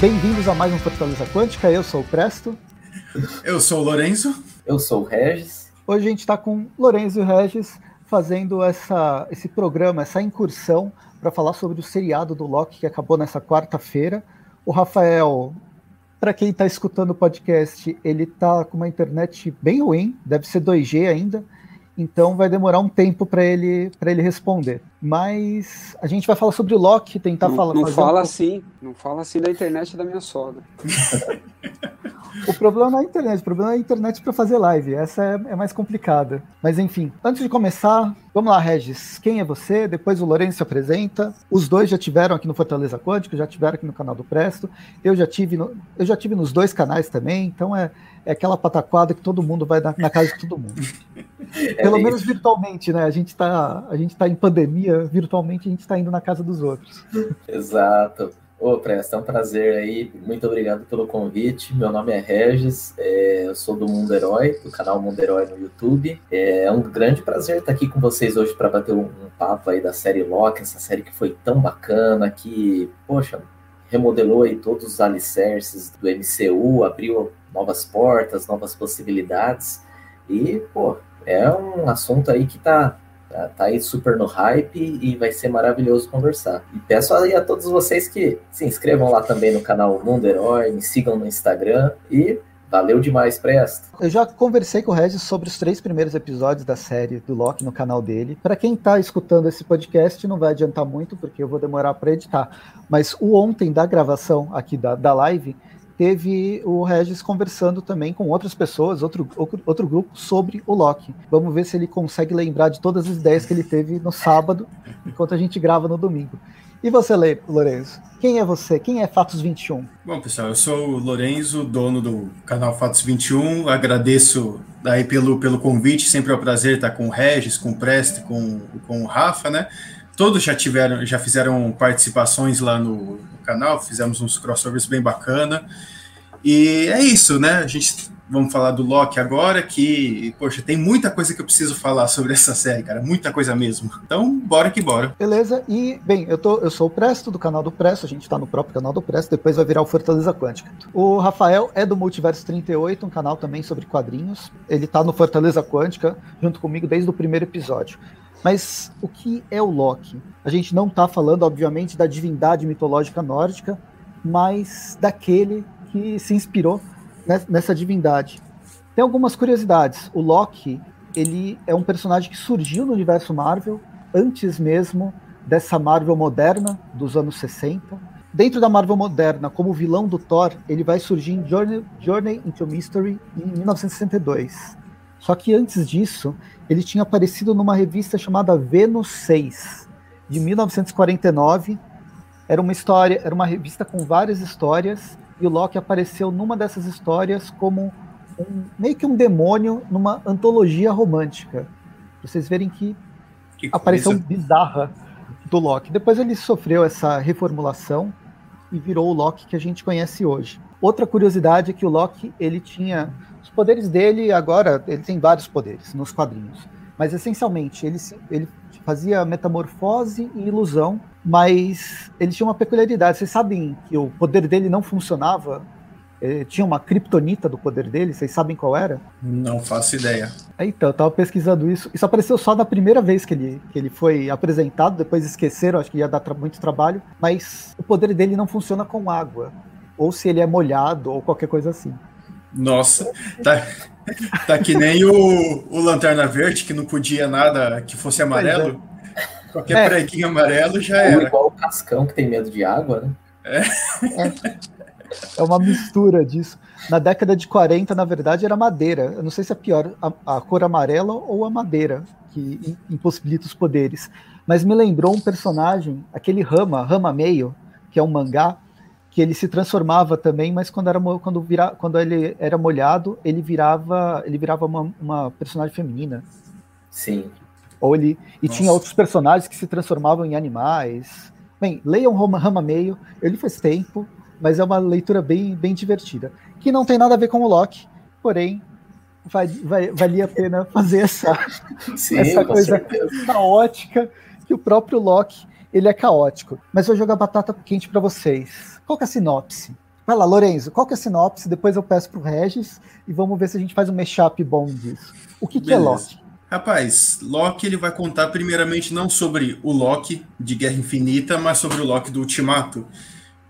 Bem-vindos a mais um Fortaleza Quântica. Eu sou o Presto. Eu sou o Lorenzo. Eu sou o Regis. Hoje a gente está com Lorenzo e Regis fazendo essa, esse programa, essa incursão para falar sobre o seriado do Loki que acabou nessa quarta-feira. O Rafael, para quem está escutando o podcast, ele está com uma internet bem ruim, deve ser 2G ainda, então vai demorar um tempo para ele para ele responder. Mas a gente vai falar sobre o Loki, tentar não, falar. Não fala um... assim, não fala assim da internet da minha sogra. o problema não é a internet, o problema é a internet para fazer live. Essa é, é, mais complicada. Mas enfim, antes de começar, vamos lá, Regis. Quem é você? Depois o Lourenço se apresenta. Os dois já tiveram aqui no Fortaleza Quântico, já tiveram aqui no canal do Presto. Eu já tive, no, eu já tive nos dois canais também. Então é, é aquela pataquada que todo mundo vai na, na casa de todo mundo. É Pelo menos virtualmente, né? A gente está a gente tá em pandemia, virtualmente a gente está indo na casa dos outros. Exato. Ô, Presta, é um prazer aí. Muito obrigado pelo convite. Meu nome é Regis, é, eu sou do Mundo Herói, do canal Mundo Herói no YouTube. É, é um grande prazer estar aqui com vocês hoje para bater um, um, papo aí da série Loki, essa série que foi tão bacana, que, poxa, remodelou aí todos os alicerces do MCU, abriu novas portas, novas possibilidades. E, pô, é um assunto aí que tá, tá, tá, aí super no hype e vai ser maravilhoso conversar. E peço aí a todos vocês que se inscrevam lá também no canal Mundo Herói, me sigam no Instagram e Valeu demais, Presto. Eu já conversei com o Regis sobre os três primeiros episódios da série do Loki no canal dele. Para quem está escutando esse podcast, não vai adiantar muito, porque eu vou demorar para editar. Mas o ontem da gravação aqui da, da live, teve o Regis conversando também com outras pessoas, outro, outro grupo, sobre o Loki. Vamos ver se ele consegue lembrar de todas as ideias que ele teve no sábado, enquanto a gente grava no domingo. E você, Lourenço? Quem é você? Quem é Fatos 21? Bom, pessoal, eu sou o Lorenzo, dono do canal Fatos 21. Agradeço aí pelo, pelo convite. Sempre é um prazer estar com o Regis, com o Preste, com, com o Rafa, né? Todos já tiveram, já fizeram participações lá no, canal, fizemos uns crossovers bem bacana. E é isso, né? A gente vamos falar do Loki agora, que, poxa, tem muita coisa que eu preciso falar sobre essa série, cara, muita coisa mesmo. Então, bora que bora. Beleza, e, bem, eu, tô, eu sou o Presto, do canal do Presto, a gente tá no próprio canal do Presto, depois vai virar o Fortaleza Quântica. O Rafael é do Multiverso 38, um canal também sobre quadrinhos, ele tá no Fortaleza Quântica, junto comigo desde o primeiro episódio. Mas o que é o Loki? A gente não está falando, obviamente, da divindade mitológica nórdica, mas daquele que se inspirou nessa divindade. Tem algumas curiosidades. O Loki, ele é um personagem que surgiu no universo Marvel antes mesmo dessa Marvel moderna dos anos 60. Dentro da Marvel moderna, como vilão do Thor, ele vai surgir em Journey, Journey into Mystery em 1962. Só que antes disso, ele tinha aparecido numa revista chamada Venus 6, de 1949. Era uma história, era uma revista com várias histórias, e o Loki apareceu numa dessas histórias como um, meio que um demônio numa antologia romântica. Pra vocês verem que, que aparição bizarra do Loki. Depois ele sofreu essa reformulação e virou o Loki que a gente conhece hoje. Outra curiosidade é que o Loki ele tinha poderes dele agora, ele tem vários poderes nos quadrinhos, mas essencialmente ele, ele fazia metamorfose e ilusão, mas ele tinha uma peculiaridade. Vocês sabem que o poder dele não funcionava? Ele tinha uma criptonita do poder dele, vocês sabem qual era? Não faço ideia. Então, eu tava pesquisando isso. Isso apareceu só na primeira vez que ele, que ele foi apresentado, depois esqueceram, acho que ia dar tra muito trabalho. Mas o poder dele não funciona com água. Ou se ele é molhado, ou qualquer coisa assim. Nossa, tá, tá que nem o, o Lanterna Verde, que não podia nada que fosse amarelo. É. Qualquer é. preguinho amarelo já era. Ou igual o Cascão, que tem medo de água, né? É. é. É uma mistura disso. Na década de 40, na verdade, era madeira. Eu não sei se é pior a, a cor amarela ou a madeira que impossibilita os poderes. Mas me lembrou um personagem, aquele Rama, Rama Meio, que é um mangá, que ele se transformava também, mas quando era quando vira, quando ele era molhado, ele virava ele virava uma, uma personagem feminina. Sim. Ou ele e Nossa. tinha outros personagens que se transformavam em animais. Bem, leiam Rama, Rama Meio, ele faz tempo, mas é uma leitura bem bem divertida, que não tem nada a ver com o Loki, porém vai, vai, valia a pena fazer essa, Sim, essa coisa certeza. caótica que o próprio Loki ele é caótico. Mas vou jogar batata quente para vocês. Qual que é a sinopse? Vai lá, Lorenzo, qual que é a sinopse? Depois eu peço pro Regis e vamos ver se a gente faz um mashup bom disso. O que, que é Loki? Rapaz, Loki ele vai contar primeiramente não sobre o Loki de Guerra Infinita, mas sobre o Loki do Ultimato.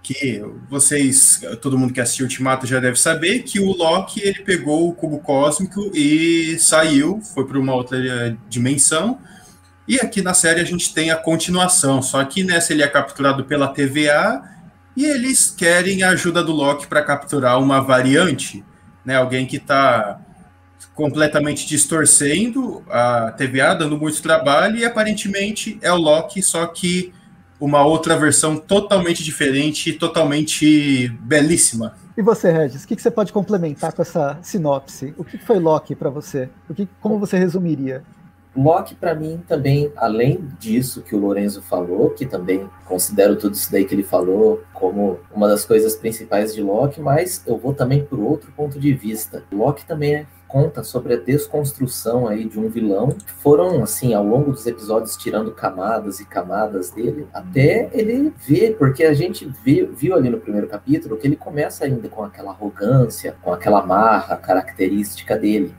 Que vocês, todo mundo que assistiu Ultimato já deve saber que o Loki ele pegou o cubo cósmico e saiu, foi para uma outra dimensão. E aqui na série a gente tem a continuação, só que nessa ele é capturado pela TVA e eles querem a ajuda do Loki para capturar uma variante, né? Alguém que está completamente distorcendo a TVA, dando muito trabalho, e aparentemente é o Loki, só que uma outra versão totalmente diferente, totalmente belíssima. E você, Regis, o que, você pode complementar com essa sinopse? O que foi Loki para você? O que, como você resumiria? Loki, para mim, também, além disso que o Lorenzo falou, que também considero tudo isso daí que ele falou como uma das coisas principais de Loki, mas eu vou também por outro ponto de vista. Loki também é conta sobre a desconstrução aí de um vilão foram assim ao longo dos episódios tirando camadas e camadas dele até ele ver porque a gente viu, viu ali no primeiro capítulo que ele começa ainda com aquela arrogância com aquela marra característica dele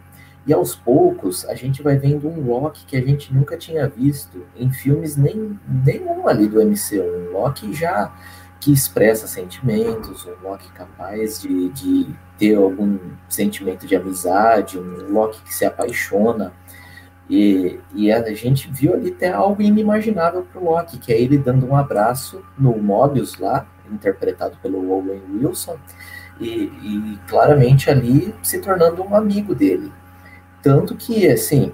e aos poucos a gente vai vendo um Loki que a gente nunca tinha visto em filmes nem nenhum ali do MCU. Um Loki já que expressa sentimentos, um Loki capaz de, de ter algum sentimento de amizade, um Loki que se apaixona. E, e a gente viu ali até algo inimaginável para o Loki, que é ele dando um abraço no Mobius lá, interpretado pelo Owen Wilson, e, e claramente ali se tornando um amigo dele. Tanto que, assim,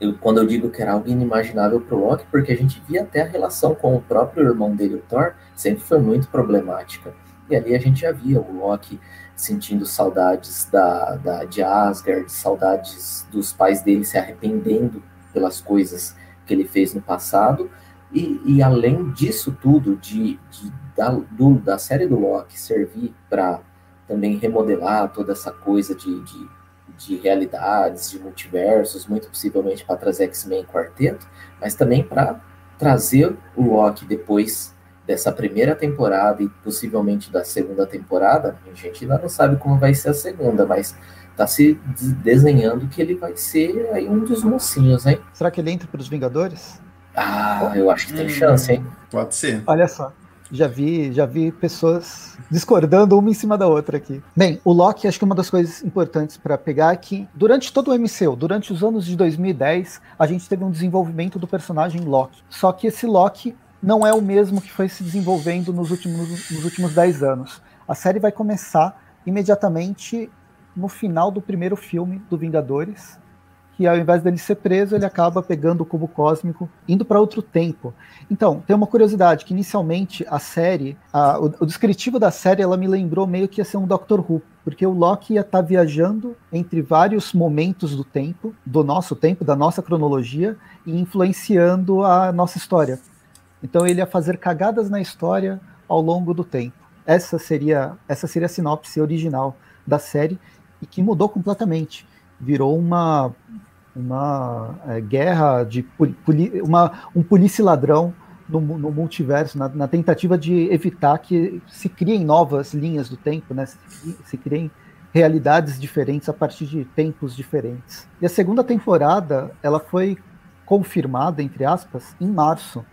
eu, quando eu digo que era algo inimaginável pro Loki, porque a gente via até a relação com o próprio irmão dele, o Thor, sempre foi muito problemática. E ali a gente já via o Loki sentindo saudades da, da, de Asgard, saudades dos pais dele se arrependendo pelas coisas que ele fez no passado. E, e além disso tudo, de, de da, do, da série do Loki servir para também remodelar toda essa coisa de, de de realidades, de multiversos, muito possivelmente para trazer X-Men Quarteto, mas também para trazer o Loki depois dessa primeira temporada e possivelmente da segunda temporada. A gente ainda não sabe como vai ser a segunda, mas tá se desenhando que ele vai ser aí um dos mocinhos, hein? Será que ele entra para os Vingadores? Ah, eu acho que tem hum, chance, hein? Pode ser. Olha só. Já vi, já vi pessoas discordando uma em cima da outra aqui. Bem, o Loki, acho que uma das coisas importantes para pegar é que durante todo o MCU, durante os anos de 2010, a gente teve um desenvolvimento do personagem Loki. Só que esse Loki não é o mesmo que foi se desenvolvendo nos últimos, nos últimos 10 anos. A série vai começar imediatamente no final do primeiro filme do Vingadores, que ao invés dele ser preso, ele acaba pegando o cubo cósmico, indo para outro tempo. Então, tem uma curiosidade, que inicialmente a série, a, o, o, descritivo da série, ela me lembrou meio que ia ser um Doctor Who, porque o Loki ia estar tá viajando entre vários momentos do tempo, do nosso tempo, da nossa cronologia, e influenciando a nossa história. Então ele ia fazer cagadas na história ao longo do tempo. Essa seria, essa seria a sinopse original da série, e que mudou completamente virou uma uma é, guerra de poli, uma, um polícia ladrão no, no multiverso, na, na, tentativa de evitar que se criem novas linhas do tempo, né? se, se criem realidades diferentes a partir de tempos diferentes. E a segunda temporada ela foi confirmada, entre aspas, em março.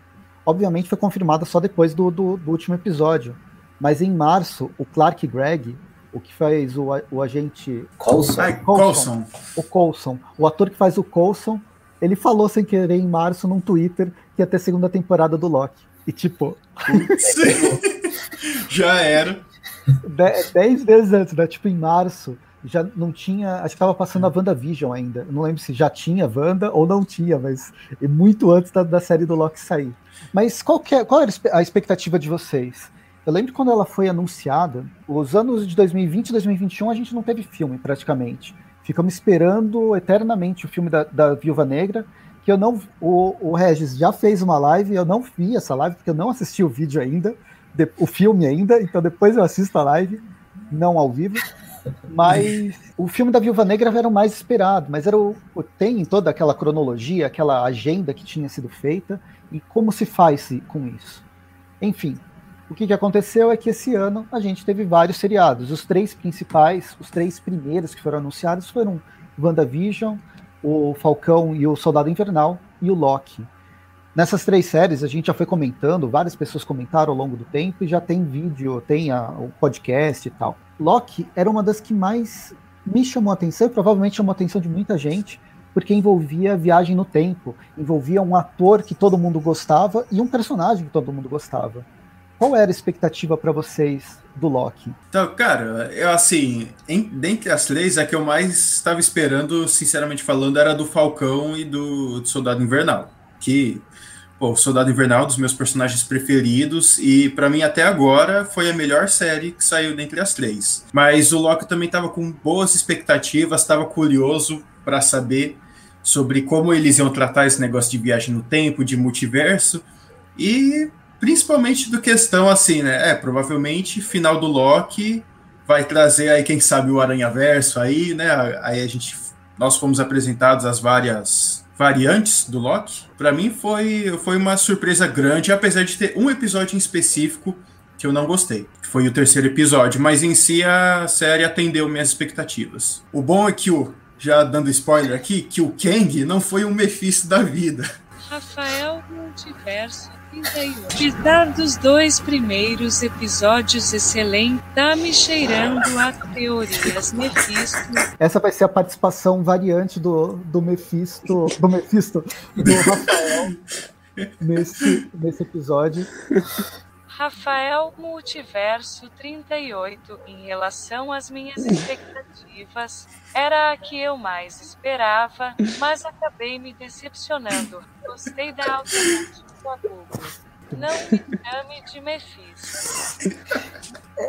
Obviamente foi confirmada só depois do, do, do último episódio. Mas em março, o Clark Gregg, o que faz o, o agente. Ai, Coulson. O Coulson. O ator que faz o Coulson, ele falou sem querer em março num Twitter que ia ter segunda temporada do Loki. E tipo. já era. dez vezes antes, né? Tipo, em março, já não tinha. Acho que estava passando a WandaVision ainda. Não lembro se já tinha Wanda ou não tinha, mas muito antes da, da série do Loki sair. Mas qual, é, qual era a expectativa de vocês? Eu lembro quando ela foi anunciada, os anos de 2020 e 2021 a gente não teve filme praticamente. Ficamos esperando eternamente o filme da, da Viúva Negra, que eu não. O, o Regis já fez uma live, eu não vi essa live, porque eu não assisti o vídeo ainda, de, o filme ainda, então depois eu assisto a live, não ao vivo. Mas o filme da Viúva Negra era o mais esperado, mas era o, tem toda aquela cronologia, aquela agenda que tinha sido feita, e como se faz com isso. Enfim, O que, que aconteceu é que esse ano a gente teve vários seriados. Os três principais, os três primeiros que foram anunciados foram WandaVision, o Falcão e o Soldado Invernal e o Loki. Nessas três séries, a gente já foi comentando, várias pessoas comentaram ao longo do tempo e já tem vídeo, tem a, o podcast e tal. Loki era uma das que mais me chamou a atenção e provavelmente chamou a atenção de muita gente, porque envolvia viagem no tempo, envolvia um ator que todo mundo gostava e um personagem que todo mundo gostava. Qual era a expectativa para vocês do Loki? Então, cara, eu assim, em, dentre as três, a que eu mais estava esperando, sinceramente falando, era do Falcão e do, do Soldado Invernal. Que, pô, o Soldado Invernal é um dos meus personagens preferidos e para mim até agora foi a melhor série que saiu dentre as três. Mas o Loki também estava com boas expectativas, estava curioso para saber sobre como eles iam tratar esse negócio de viagem no tempo, de multiverso. E Principalmente do questão assim, né? É, provavelmente final do Loki vai trazer aí, quem sabe, o Aranha Verso aí, né? Aí a gente. Nós fomos apresentados as várias variantes do Loki. Para mim foi, foi uma surpresa grande, apesar de ter um episódio em específico que eu não gostei, que foi o terceiro episódio, mas em si a série atendeu minhas expectativas. O bom é que o, já dando spoiler aqui, que o Kang não foi um Mephisto da vida. Rafael Multiverso 31. Apesar dos dois primeiros episódios excelentes, tá me cheirando a teorias Mephisto. Essa vai ser a participação variante do, do Mephisto, do Mephisto, do Rafael nesse, nesse episódio. Rafael Multiverso 38, em relação às minhas expectativas, era a que eu mais esperava, mas acabei me decepcionando. Gostei da alternativa Não me chame de Mephisto.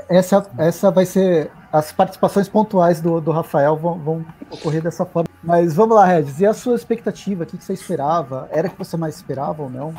Essa, essa vai ser. As participações pontuais do, do Rafael vão, vão ocorrer dessa forma. Mas vamos lá, Regis. E a sua expectativa? O que você esperava? Era que você mais esperava ou não?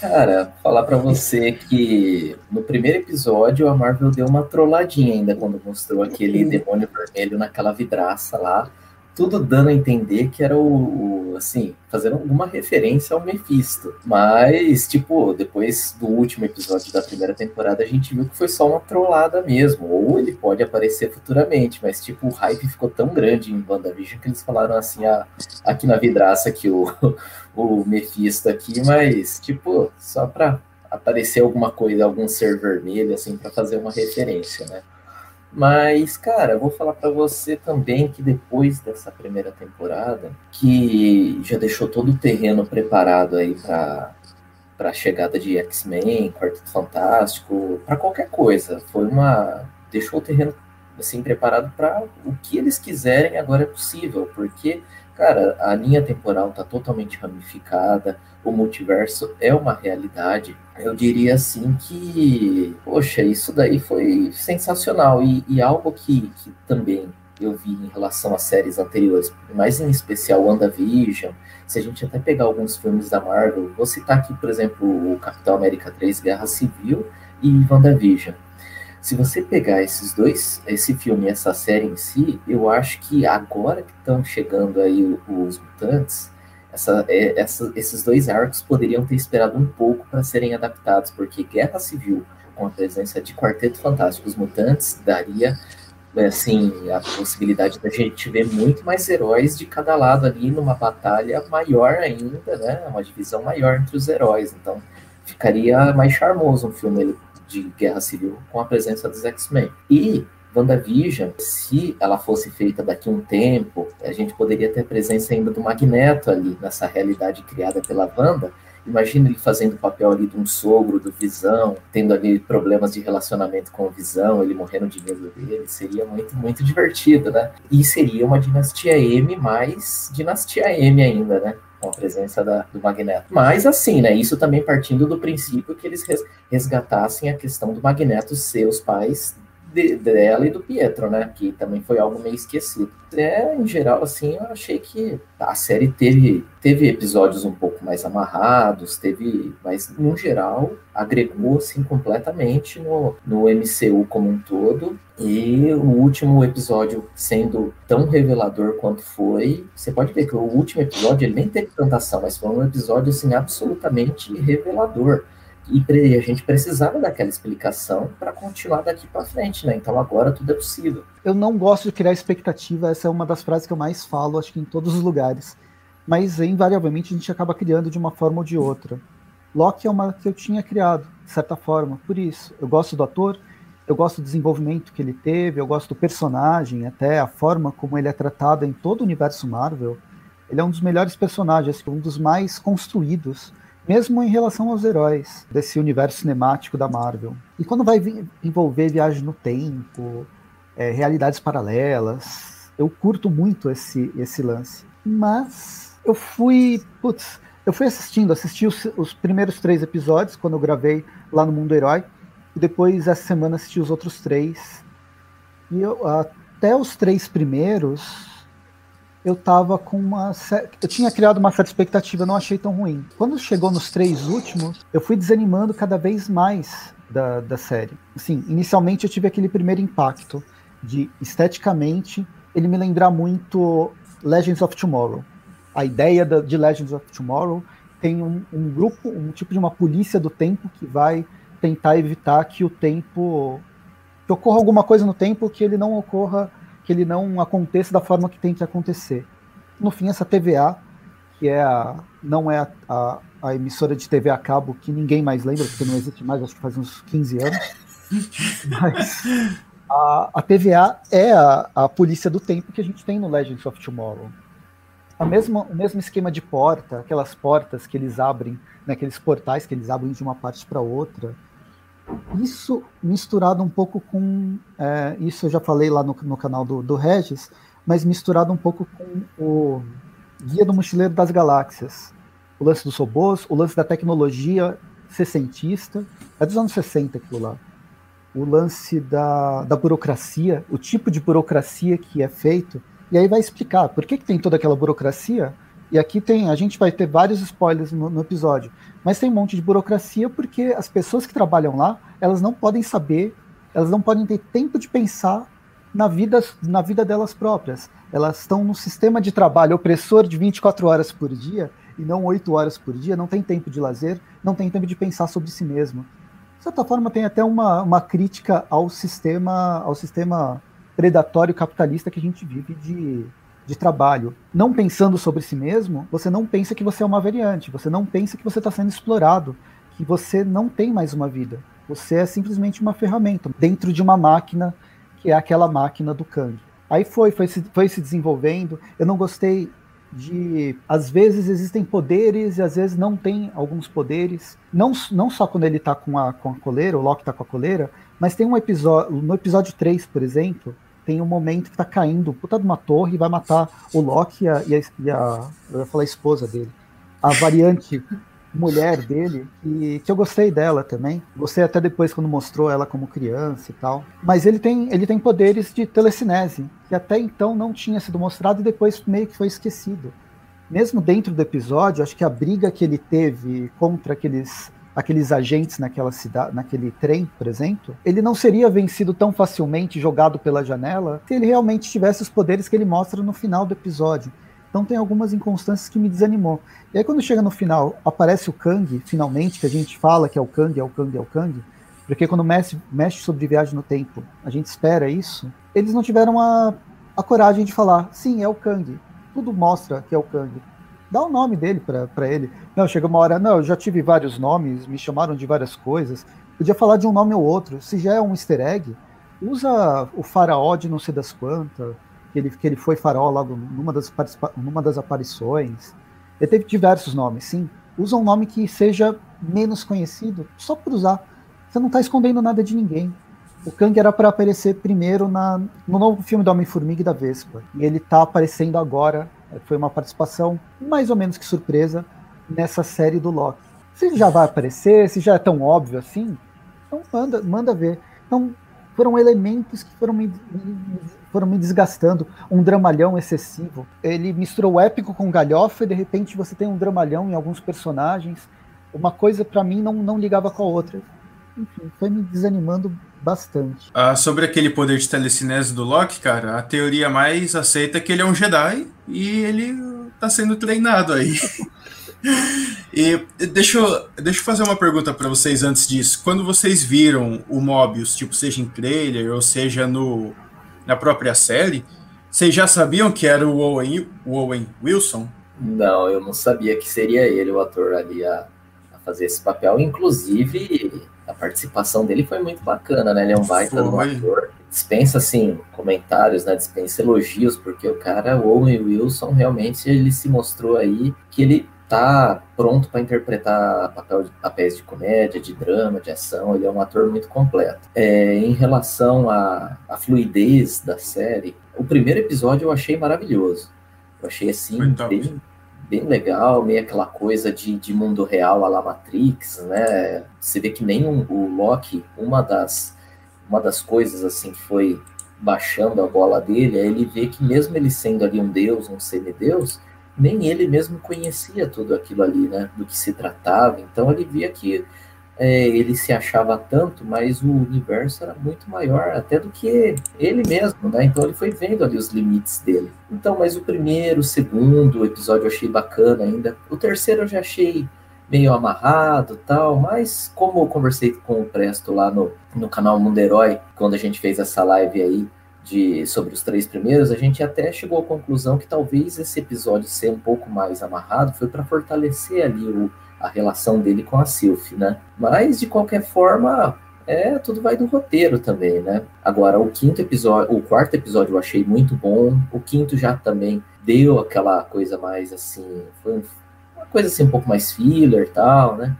Cara, falar para você que no primeiro episódio a Marvel deu uma trolladinha ainda quando mostrou aquele demônio vermelho naquela vidraça lá, tudo dando a entender que era o, o assim, fazendo alguma referência ao Mephisto. Mas, tipo, depois do último episódio da primeira temporada, a gente viu que foi só uma trollada mesmo. Ou ele pode aparecer futuramente, mas, tipo, o hype ficou tão grande em WandaVision que eles falaram assim, ah, aqui na vidraça que o o Mephisto aqui, mas, tipo, só pra aparecer alguma coisa, algum ser vermelho, assim, para fazer uma referência, né? Mas, cara, vou falar para você também que depois dessa primeira temporada, que já deixou todo o terreno preparado aí para para chegada de X-Men, Quarteto Fantástico, para qualquer coisa, foi uma deixou o terreno assim preparado para o que eles quiserem agora é possível, porque Cara, a linha temporal está totalmente ramificada, o multiverso é uma realidade. Eu diria assim que, poxa, isso daí foi sensacional e, e algo que, que também eu vi em relação às séries anteriores, mais em especial WandaVision, se a gente até pegar alguns filmes da Marvel, vou citar aqui, por exemplo, o Capitão América 3, Guerra Civil e WandaVision. Se você pegar esses dois, esse filme e essa série em si, eu acho que agora que estão chegando aí os mutantes, essa, é, essa, esses dois arcos poderiam ter esperado um pouco para serem adaptados, porque Guerra Civil, com a presença de Quarteto Fantástico, os mutantes, daria assim a possibilidade da gente ver muito mais heróis de cada lado ali numa batalha maior ainda, né? Uma divisão maior entre os heróis. Então ficaria mais charmoso um filme de Guerra Civil com a presença dos X-Men. E WandaVision, se ela fosse feita daqui a um tempo, a gente poderia ter a presença ainda do Magneto ali, nessa realidade criada pela Wanda. Imagina ele fazendo o papel ali de um sogro do Visão, tendo ali problemas de relacionamento com o Visão, ele morrendo de medo dele, seria muito, muito divertido, né? E seria uma dinastia M mais dinastia M ainda, né? Com a presença da, do Magneto. Mas assim, né? Isso também partindo do princípio que eles resgatassem a questão do Magneto ser os pais de, dela e do Pietro, né? Que também foi algo meio esquecido. É, em geral, assim, eu achei que a série teve, teve episódios um pouco mais amarrados, teve, mas no geral agregou assim completamente no, no MCU como um todo. E o último episódio sendo tão revelador quanto foi, você pode ver que o último episódio ele nem teve tanta ação, mas foi um episódio assim absolutamente revelador e a gente precisava daquela explicação para continuar daqui para frente, né? Então agora tudo é possível. Eu não gosto de criar expectativa, essa é uma das frases que eu mais falo, acho que em todos os lugares. Mas invariavelmente a gente acaba criando de uma forma ou de outra. Loki é uma que eu tinha criado, de certa forma, por isso. Eu gosto do ator, eu gosto do desenvolvimento que ele teve, eu gosto do personagem, até a forma como ele é tratado em todo o universo Marvel. Ele é um dos melhores personagens, um dos mais construídos mesmo em relação aos heróis desse universo cinemático da Marvel. E quando vai envolver viagem no tempo, é, realidades paralelas, eu curto muito esse, esse lance. Mas eu fui, putz, eu fui assistindo, assisti os, os primeiros três episódios quando eu gravei lá no Mundo Herói, e depois essa semana assisti os outros três. E eu, até os três primeiros, eu tava com uma. Eu tinha criado uma certa expectativa, não achei tão ruim. Quando chegou nos três últimos, eu fui desanimando cada vez mais da, da série. Assim, inicialmente eu tive aquele primeiro impacto de esteticamente ele me lembrar muito Legends of Tomorrow. A ideia da, de Legends of Tomorrow tem um, um grupo, um tipo de uma polícia do tempo que vai tentar evitar que o tempo que ocorra alguma coisa no tempo que ele não ocorra que ele não aconteça da forma que tem que acontecer. No fim, essa TVA, que é a, não é a, a, a, emissora de TV a cabo que ninguém mais lembra, porque não existe mais, acho que faz uns 15 anos, mas a, a TVA é a, a polícia do tempo que a gente tem no Legends of Tomorrow. A mesma, o mesmo esquema de porta, aquelas portas que eles abrem, né, aqueles portais que eles abrem de uma parte para outra, isso misturado um pouco com. É, isso eu já falei lá no, no canal do, do Regis, mas misturado um pouco com o Guia do Mochileiro das Galáxias. O lance dos robôs, o lance da tecnologia sessentista, é dos anos 60 aquilo lá. O lance da, da burocracia, o tipo de burocracia que é feito, e aí vai explicar por que, que tem toda aquela burocracia. E aqui tem, a gente vai ter vários spoilers no, no episódio, mas tem um monte de burocracia porque as pessoas que trabalham lá, elas não podem saber, elas não podem ter tempo de pensar na vida, na vida delas próprias. Elas estão no sistema de trabalho opressor de 24 horas por dia e não 8 horas por dia, não tem tempo de lazer, não tem tempo de pensar sobre si mesmo. De certa forma, tem até uma, uma crítica ao sistema, ao sistema predatório capitalista que a gente vive de de trabalho, não pensando sobre si mesmo, você não pensa que você é uma variante, você não pensa que você está sendo explorado, que você não tem mais uma vida. Você é simplesmente uma ferramenta dentro de uma máquina que é aquela máquina do Kang. Aí foi, foi se, foi se desenvolvendo. Eu não gostei de. Às vezes existem poderes e às vezes não tem alguns poderes. Não, não só quando ele está com a, com a coleira, o Loki está com a coleira, mas tem um episódio. No episódio 3, por exemplo, tem um momento que tá caindo, puta de uma torre, e vai matar o Loki e a, e a, eu ia falar a esposa dele, a variante mulher dele, e que eu gostei dela também. Gostei até depois quando mostrou ela como criança e tal. Mas ele tem, ele tem poderes de telecinese, que até então não tinha sido mostrado e depois meio que foi esquecido. Mesmo dentro do episódio, acho que a briga que ele teve contra aqueles aqueles agentes naquela cidade, naquele trem, por exemplo, ele não seria vencido tão facilmente jogado pela janela se ele realmente tivesse os poderes que ele mostra no final do episódio. Então tem algumas inconstâncias que me desanimou. E aí quando chega no final, aparece o Kang, finalmente, que a gente fala que é o Kang, é o Kang, é o Kang, porque quando mexe, mexe sobre viagem no tempo, a gente espera isso, eles não tiveram a, a coragem de falar, sim, é o Kang. Tudo mostra que é o Kang dá o um nome dele para ele. Não, chega uma hora, não, eu já tive vários nomes, me chamaram de várias coisas. Podia falar de um nome ou outro. Se já é um easter egg, usa o faraó de não sei das quantas, que ele, que ele foi faraó logo numa das, numa das aparições. Ele teve diversos nomes, sim. Usa um nome que seja menos conhecido, só por usar. Você não está escondendo nada de ninguém. O Kang era para aparecer primeiro na, no novo filme do Homem-Formiga e da Vespa. E ele está aparecendo agora foi uma participação mais ou menos que surpresa nessa série do Loki. Se já vai aparecer, se já é tão óbvio assim, então manda, manda ver. Então foram elementos que foram me, foram me desgastando. Um dramalhão excessivo. Ele misturou épico com galhofa e de repente você tem um dramalhão em alguns personagens. Uma coisa para mim não, não ligava com a outra. Enfim, foi me desanimando bastante. Ah, sobre aquele poder de telecinese do Loki, cara, a teoria mais aceita é que ele é um Jedi e ele tá sendo treinado aí. E deixa eu, deixa eu fazer uma pergunta para vocês antes disso. Quando vocês viram o Mobius, tipo, seja em trailer ou seja no, na própria série, vocês já sabiam que era o Owen, o Owen Wilson? Não, eu não sabia que seria ele o ator ali a, a fazer esse papel. Inclusive, a participação dele foi muito bacana, né? Ele é um baita de Foi. ator. Dispensa, assim, comentários, né? Dispensa elogios, porque o cara, o Owen Wilson, realmente ele se mostrou aí que ele tá pronto para interpretar papel, papéis de comédia, de drama, de ação. Ele é um ator muito completo. É, em relação à, à fluidez da série, o primeiro episódio eu achei maravilhoso. Eu achei, assim, bem, bem legal, meio aquela coisa de, de mundo real à la Matrix, né? Você vê que nem o Loki, uma das, uma das coisas assim que foi baixando a bola dele, é ele ver que mesmo ele sendo ali um deus, um semideus, nem ele mesmo conhecia tudo aquilo ali, né? Do que se tratava. Então ele via que é, ele se achava tanto, mas o universo era muito maior até do que ele mesmo, né? Então ele foi vendo ali os limites dele. Então, mas o primeiro, o segundo episódio eu achei bacana ainda. O terceiro eu já achei meio amarrado tal, mas como eu conversei com o Presto lá no, no canal Mundo Herói, quando a gente fez essa live aí de, sobre os três primeiros, a gente até chegou à conclusão que talvez esse episódio ser um pouco mais amarrado foi para fortalecer ali o, a relação dele com a Sylph, né? Mas de qualquer forma, é, tudo vai do roteiro também, né? Agora, o quinto episódio, o quarto episódio eu achei muito bom. O quinto já também deu aquela coisa mais assim, foi um- uma coisa assim um pouco mais filler e tal, né?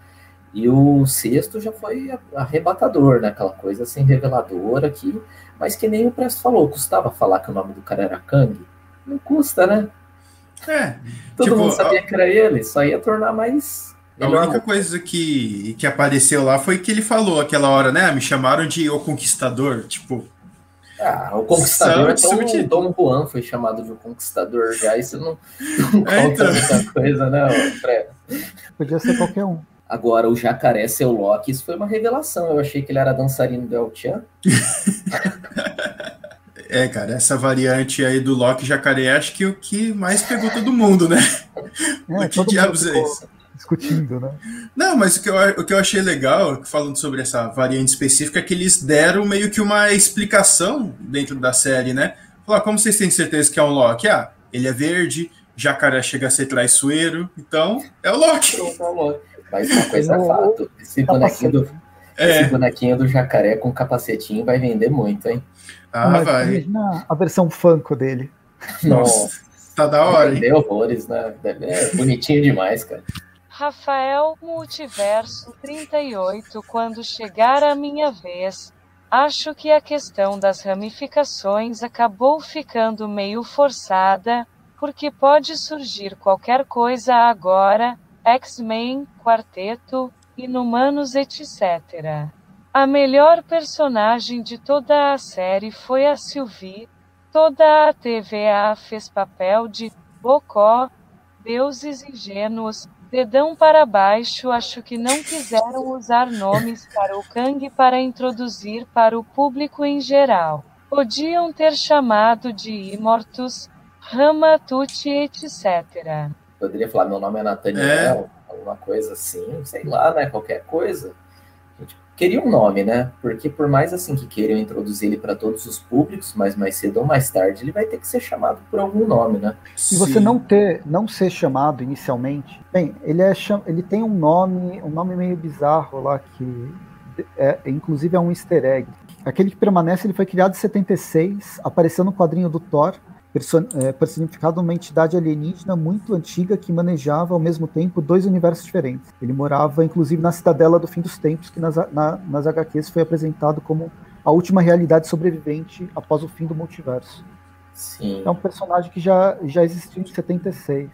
E o sexto já foi arrebatador, né? Aquela coisa assim reveladora que, mas que nem o Presto falou, custava falar que o nome do cara era Kang? Não custa, né? É, Todo Tipo, mundo sabia que era ele, só ia tornar mais a única coisa que, que apareceu lá foi que ele falou aquela hora, né? Me chamaram de O Conquistador. Tipo, Ah, o Conquistador, o são- Dom Juan foi chamado de o Conquistador já, isso não, não É, conta então. muita coisa, né, Fred? Podia ser qualquer um. Agora, o jacaré ser o Loki, isso foi uma revelação. Eu achei que ele era dançarino do El Chan. é, cara, essa variante aí do Loki Jacaré, acho que é o que mais pegou todo mundo, né? É, que todo mundo diabos é ficou isso? Discutindo, né? Não, mas o que, eu, o que eu achei legal, falando sobre essa variante específica, é que eles deram meio que uma explicação dentro da série, né? Falar, como vocês têm certeza que é um Loki? Ah, ele é verde, jacaré chega a ser traiçoeiro, então é o Loki. Pronto, é o Loki. Mas uma coisa é fato, esse bonequinho, do, É, esse bonequinho do jacaré com capacetinho vai vender muito, hein? ah, Mas vai. Imagina a versão Funko dele. Nossa, tá da hora, hein? Vender horrores, né? É bonitinho demais, cara. Rafael Multiverso 38, quando chegar a minha vez. Acho que a questão das ramificações acabou ficando meio forçada, porque pode surgir qualquer coisa agora, X-Men, Quarteto, Inumanos, etc. A melhor personagem de toda a série foi a Sylvie. Toda a TVA fez papel de Bocó, deuses ingênuos, dedão para baixo. Acho que não quiseram usar nomes para o Kang para introduzir para o público em geral. Podiam ter chamado de Imortus, Ramatuti, etc. Poderia falar, meu nome é Nathaniel, alguma coisa assim, sei lá, né? Qualquer coisa. Queria um nome, né? Porque por mais assim que queiram introduzir ele para todos os públicos, mas mais cedo ou mais tarde ele vai ter que ser chamado por algum nome, né? E você Sim. não ter, não ser chamado inicialmente. Bem, ele é cham- ele tem um nome, um nome meio bizarro lá que é, inclusive é um easter egg. Aquele que permanece, ele foi criado em 76, apareceu no quadrinho do Thor, perso- é, personificado uma entidade alienígena muito antiga que manejava ao mesmo tempo dois universos diferentes. Ele morava inclusive na cidadela do fim dos tempos, que nas, na- nas HQs foi apresentado como a última realidade sobrevivente após o fim do multiverso. Sim. É um personagem que já, já existiu em 76.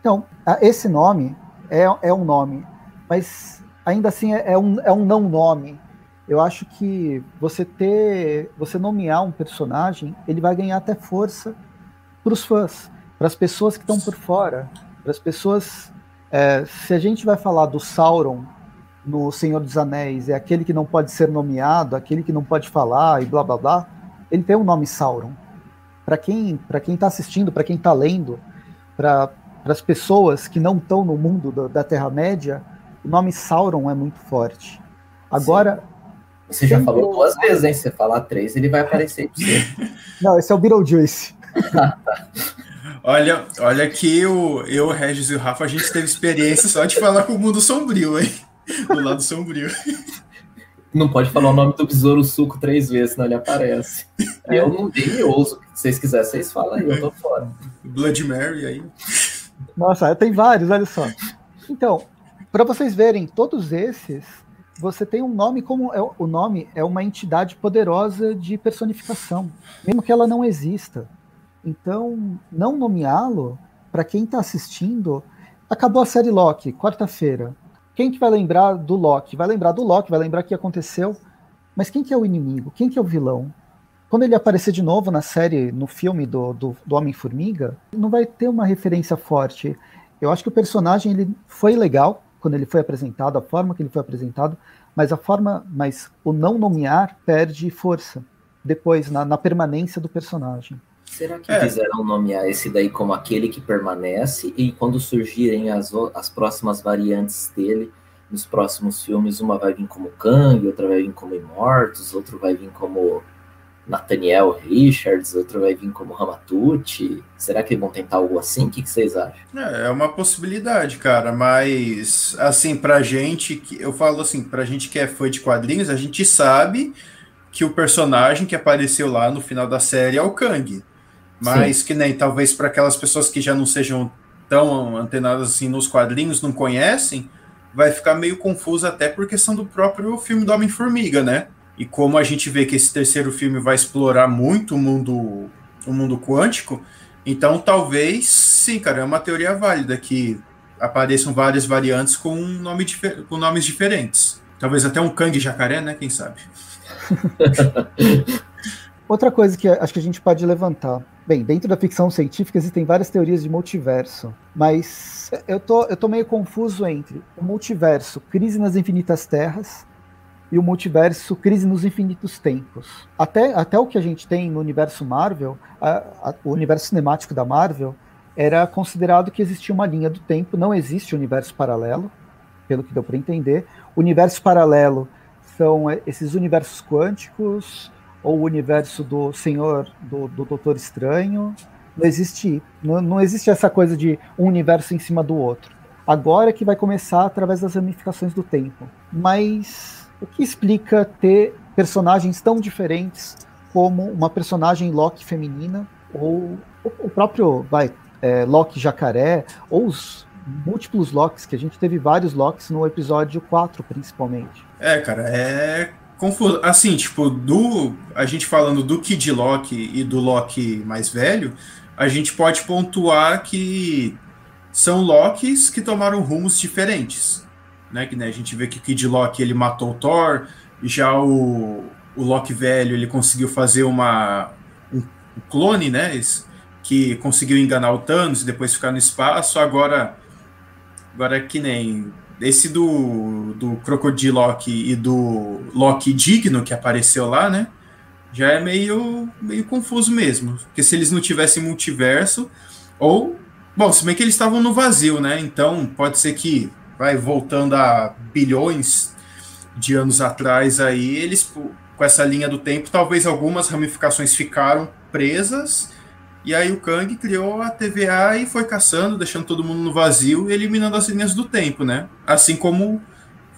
Então, esse nome é, é um nome, mas ainda assim é, é um, é um não nome. Eu acho que você ter, você nomear um personagem, ele vai ganhar até força para os fãs, para as pessoas que estão por fora, para as pessoas. é, se a gente vai falar do Sauron no Senhor dos Anéis, é aquele que não pode ser nomeado, aquele que não pode falar e blá blá blá, ele tem o nome Sauron para quem para quem está assistindo, para quem está lendo, para as pessoas que não estão no mundo do, da Terra-média, o nome Sauron é muito forte. Agora. Sim. Você já falou duas vezes, hein? Se você falar três, ele vai aparecer pra você. Não, esse é o Beetlejuice. Olha, olha que eu, eu, Regis e o Rafa, a gente teve experiência só de falar com o mundo sombrio, hein? Do lado sombrio. Não pode falar o nome do besouro suco três vezes, senão ele aparece. É. Eu não dei ouso. Se vocês quiserem, vocês falam aí, eu tô fora. Blood Mary aí. Nossa, tem vários, olha só. Então, para vocês verem, todos esses, você tem um nome como. É, o nome é uma entidade poderosa de personificação, mesmo que ela não exista. Então, não nomeá-lo, para quem está assistindo, acabou a série Loki, quarta-feira. Quem que vai lembrar do Loki? Vai lembrar do Loki, vai lembrar o que aconteceu. Mas quem que é o inimigo? Quem que é o vilão? Quando ele aparecer de novo na série, no filme do, do, do Homem-Formiga, não vai ter uma referência forte. Eu acho que o personagem ele foi legal quando ele foi apresentado, a forma que ele foi apresentado, mas a forma, mas o não nomear perde força depois na, na permanência do personagem. Será que é. quiseram nomear esse daí como aquele que permanece e quando surgirem as, as próximas variantes dele, nos próximos filmes, uma vai vir como Kang, outra vai vir como Imortus, outro vai vir como Nathaniel Richards, outro vai vir como Ramatucci. Será que vão tentar algo assim? O que, que vocês acham? É, é, uma possibilidade, cara, mas assim, pra gente, eu falo assim, pra gente que é fã de quadrinhos, a gente sabe que o personagem que apareceu lá no final da série é o Kang. Mas Sim. que nem talvez para aquelas pessoas que já não sejam tão antenadas assim nos quadrinhos, não conhecem, vai ficar meio confuso até por questão do próprio filme do Homem-Formiga, né? E como a gente vê que esse terceiro filme vai explorar muito o mundo, o mundo quântico, então talvez, sim, cara, é uma teoria válida que apareçam várias variantes com, nome com nomes diferentes. Talvez até um Kang jacaré, né? Quem sabe? Outra coisa que acho que a gente pode levantar. Bem, dentro da ficção científica existem várias teorias de multiverso, mas eu tô, eu tô meio confuso entre o multiverso Crise nas Infinitas Terras e o multiverso Crise nos Infinitos Tempos. Até, até o que a gente tem no universo Marvel, a, a, o universo cinemático da Marvel, era considerado que existia uma linha do tempo, não existe universo paralelo, pelo que deu para entender. O universo paralelo são esses universos quânticos ou o universo do Senhor, do, do Doutor Estranho. Não existe, não, não existe essa coisa de um universo em cima do outro. Agora é que vai começar através das ramificações do tempo. Mas o que explica ter personagens tão diferentes como uma personagem Loki feminina ou o próprio vai, é, Loki jacaré ou os múltiplos Locks, que a gente teve vários Locks no episódio 4, principalmente. É, cara, é confuso. Assim, tipo, do a gente falando do Kid Loki e do Loki mais velho, a gente pode pontuar que são Locks que tomaram rumos diferentes, né? Que né, a gente vê que o Kid Loki ele matou o Thor, já o, o Loki velho ele conseguiu fazer uma um, clone, né? Que conseguiu enganar o Thanos e depois ficar no espaço. Agora, agora que nem esse do, do Crocodile Loki e do Loki Digno que apareceu lá, né? Já é meio, meio confuso mesmo. Porque se eles não tivessem multiverso, ou. Bom, se bem que eles estavam no vazio, né? Então pode ser que, vai voltando a bilhões de anos atrás aí, eles, com essa linha do tempo, talvez algumas ramificações ficaram presas e aí o Kang criou a TVA e foi caçando, deixando todo mundo no vazio e eliminando as linhas do tempo, né? Assim como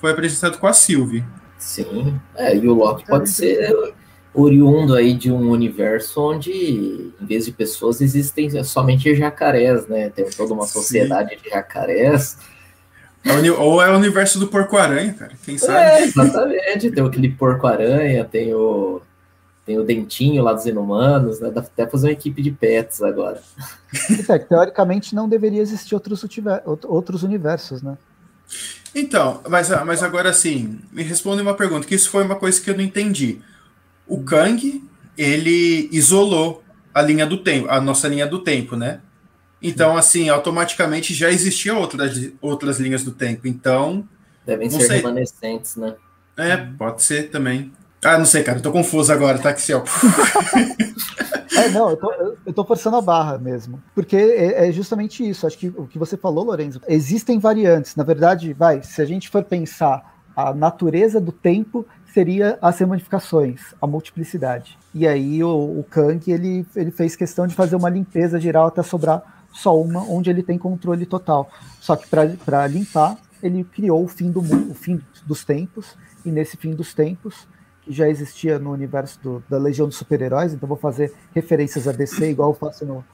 foi apresentado com a Sylvie. Sim, é, e o Loki pode ser oriundo aí de um universo onde, em vez de pessoas, existem somente jacarés, né? Tem toda uma sociedade Sim. de jacarés. É ou é o universo do porco-aranha, cara, quem sabe? É, exatamente. Tem aquele porco-aranha, tem o tem o Dentinho lá dos Inumanos, né? Dá até fazer uma equipe de pets agora. É, teoricamente não deveria existir outros, outros universos, né? Então, mas, mas agora sim, me responde uma pergunta, que isso foi uma coisa que eu não entendi. O Kang, ele isolou a linha do tempo, a nossa linha do tempo, né? Então, assim, automaticamente já existia outras, outras linhas do tempo. Então. Devem ser sei. remanescentes, né? É, pode ser também. Ah, não sei, cara, eu tô confuso agora, tá, Axel? É, não, eu tô, eu tô forçando a barra mesmo. Porque é, é, justamente isso. Acho que o que você falou, Lorenzo, existem variantes. Na verdade, vai, se a gente for pensar a natureza do tempo, seria as ramificações, a multiplicidade. E aí o, o Kang, ele, ele fez questão de fazer uma limpeza geral até sobrar só uma, onde ele tem controle total. Só que para limpar, ele criou o fim do mundo, o fim dos tempos, e nesse fim dos tempos já existia no universo do, da Legião dos Super-Heróis, então vou fazer referências a DC, igual eu faço no,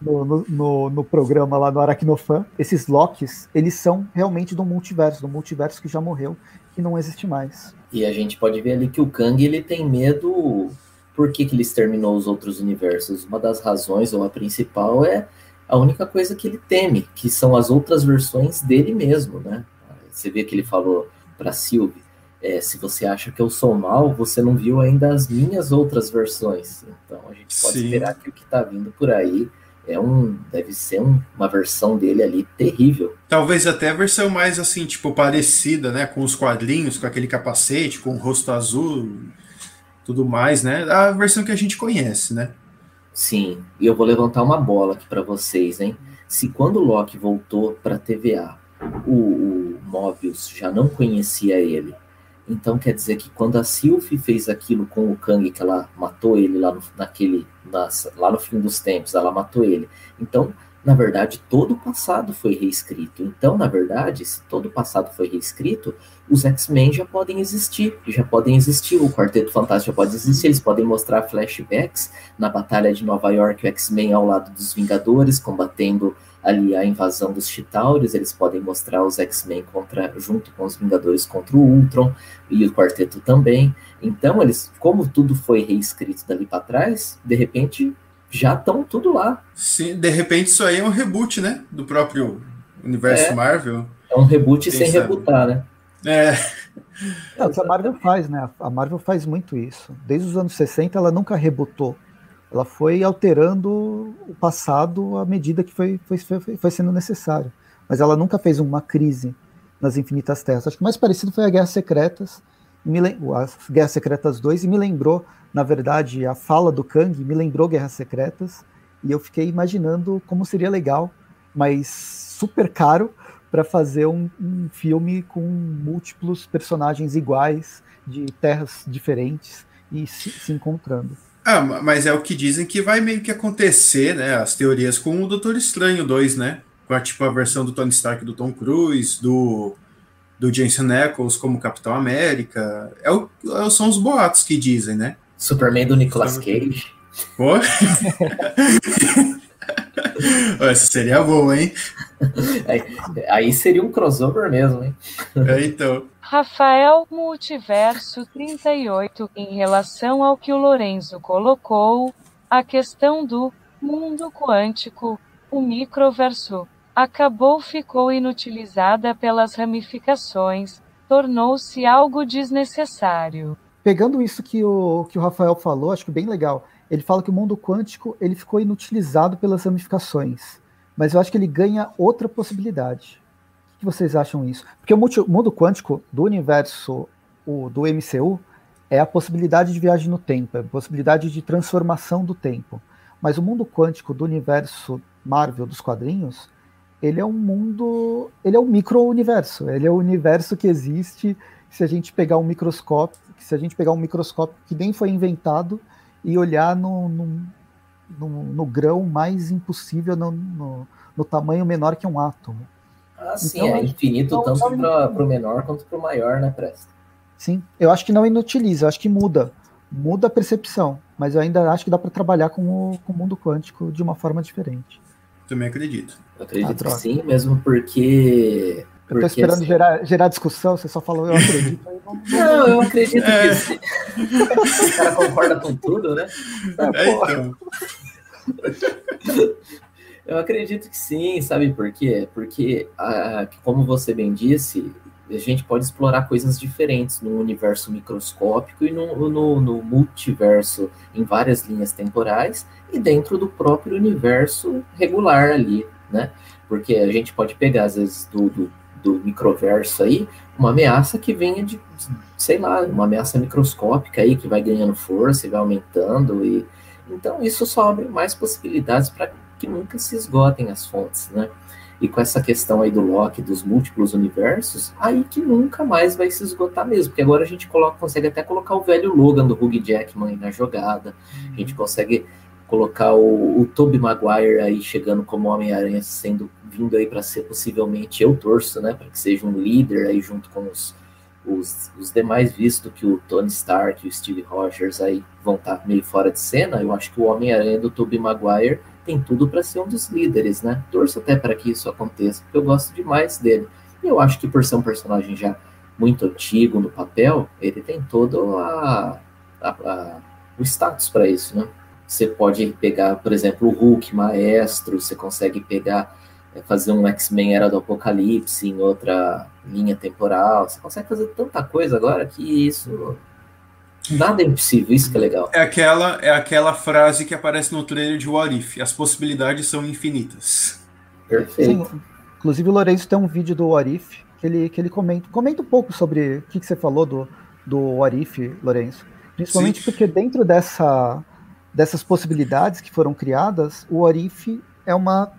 no, no, no, programa lá no Aracnofan. Esses Locks, eles são realmente do multiverso, do multiverso que já morreu e não existe mais. E a gente pode ver ali que o Kang, ele tem medo... Por que, que ele exterminou os outros universos? Uma das razões, ou a principal, é a única coisa que ele teme, que são as outras versões dele mesmo, né? Você vê que ele falou para Sylvie, é, se você acha que eu sou mal, você não viu ainda as minhas outras versões. Então a gente pode Sim. esperar que o que está vindo por aí é um deve ser um, uma versão dele ali terrível. Talvez até a versão mais assim, tipo, parecida, né, com os quadrinhos, com aquele capacete, com o rosto azul, tudo mais, né? A versão que a gente conhece, né? Sim, e eu vou levantar uma bola aqui para vocês, hein? Se quando Loki voltou para TVA, o, o Mobius já não conhecia ele, então quer dizer que quando a Sylvie fez aquilo com o Kang, que ela matou ele lá no, naquele, nas, lá no fim dos tempos, ela matou ele. Então, na verdade, todo o passado foi reescrito. Então, na verdade, se todo o passado foi reescrito, os X-Men já podem existir, já podem existir, o Quarteto Fantástico já pode existir, eles podem mostrar flashbacks na Batalha de Nova York, o X-Men ao lado dos Vingadores, combatendo ali a invasão dos Chitauris, eles podem mostrar os X-Men contra junto com os Vingadores contra o Ultron e o quarteto também. Então, eles, como tudo foi reescrito dali para trás, de repente já estão tudo lá. Sim, de repente isso aí é um reboot, né, do próprio universo é, Marvel. É um reboot Quem sem sabe? rebootar, né? É. É o que a Marvel faz, né? A Marvel faz muito isso. Desde os anos 60 ela nunca rebootou ela foi alterando o passado à medida que foi, foi, foi, foi sendo necessário. Mas ela nunca fez uma crise nas Infinitas Terras. Acho que o mais parecido foi a Guerras Secretas, me, as Guerras Secretas 2, e me lembrou, na verdade, a fala do Kang me lembrou Guerras Secretas, e eu fiquei imaginando como seria legal, mas super caro, para fazer um, um filme com múltiplos personagens iguais, de terras diferentes, e se, se encontrando. Ah, mas é o que dizem que vai meio que acontecer, né? As teorias com o Doutor Estranho 2, né? Com a, tipo, a versão do Tony Stark do Tom Cruise, do, do Jensen Ackles como Capitão América. É o, é são os boatos que dizem, né? Superman do Nicolas Cage. Pô? Essa seria boa, hein? Aí seria um crossover mesmo, hein? É, então. Rafael Multiverso 38 Em relação ao que o Lorenzo colocou, a questão do mundo quântico, o microverso, acabou ficou inutilizada pelas ramificações, tornou-se algo desnecessário. Pegando isso que o, que o Rafael falou, acho que bem legal. Ele fala que o mundo quântico ele ficou inutilizado pelas ramificações, mas eu acho que ele ganha outra possibilidade que vocês acham isso? Porque o mundo quântico do universo o, do MCU é a possibilidade de viagem no tempo, é a possibilidade de transformação do tempo. Mas o mundo quântico do universo Marvel dos quadrinhos, ele é um mundo, ele é um micro-universo, ele é o universo que existe se a gente pegar um microscópio, se a gente pegar um microscópio que nem foi inventado e olhar no, no, no, no grão mais impossível, no, no, no tamanho menor que um átomo. Ah, sim, então, é infinito tanto para o menor quanto para o maior, né, Presta? Sim, eu acho que não inutiliza, eu acho que muda. Muda a percepção, mas eu ainda acho que dá para trabalhar com o, com o mundo quântico de uma forma diferente. Também acredito. Eu acredito ah, que sim, mesmo porque. Eu tô esperando assim... gerar, gerar discussão, você só falou eu acredito. não, não, eu acredito é. que sim. o cara concorda com tudo, né? É, é então. Eu acredito que sim, sabe por quê? Porque, ah, como você bem disse, a gente pode explorar coisas diferentes no universo microscópico e no, no, no, multiverso em várias linhas temporais e dentro do próprio universo regular ali, né? Porque a gente pode pegar, às vezes, do, do do microverso aí, uma ameaça que venha de, sei lá, uma ameaça microscópica aí que vai ganhando força e vai aumentando e então isso só abre mais possibilidades para que nunca se esgotem as fontes, né? E com essa questão aí do Loki, dos múltiplos universos, aí que nunca mais vai se esgotar mesmo, porque agora a gente coloca, consegue até colocar o velho Logan do Hugh Jackman aí na jogada, a gente consegue colocar o, o Tobey Maguire aí chegando como Homem-Aranha, sendo vindo aí para ser possivelmente, eu torço, né, para que seja um líder aí junto com os, os, os demais, visto que o Tony Stark e o Steve Rogers aí vão estar tá meio fora de cena, eu acho que o Homem-Aranha do Tobey Maguire tem tudo para ser um dos líderes, né? Torço até para que isso aconteça, porque eu gosto demais dele. E eu acho que por ser um personagem já muito antigo no papel, ele tem todo a, a, a o status para isso, né? Você pode pegar, por exemplo, o Hulk Maestro, você consegue pegar, é, fazer um X-Men Era do Apocalipse em outra linha temporal, você consegue fazer tanta coisa agora que isso Nada é impossível, isso que é legal. É aquela, é aquela frase que aparece no trailer de What If, as possibilidades são infinitas. Perfeito. Sim, inclusive o Lourenço tem um vídeo do What If que ele, que ele comenta, comenta um pouco sobre o que, que você falou do, do What If, Lourenço. Principalmente Sim. porque dentro dessa, dessas possibilidades que foram criadas, o What If é uma,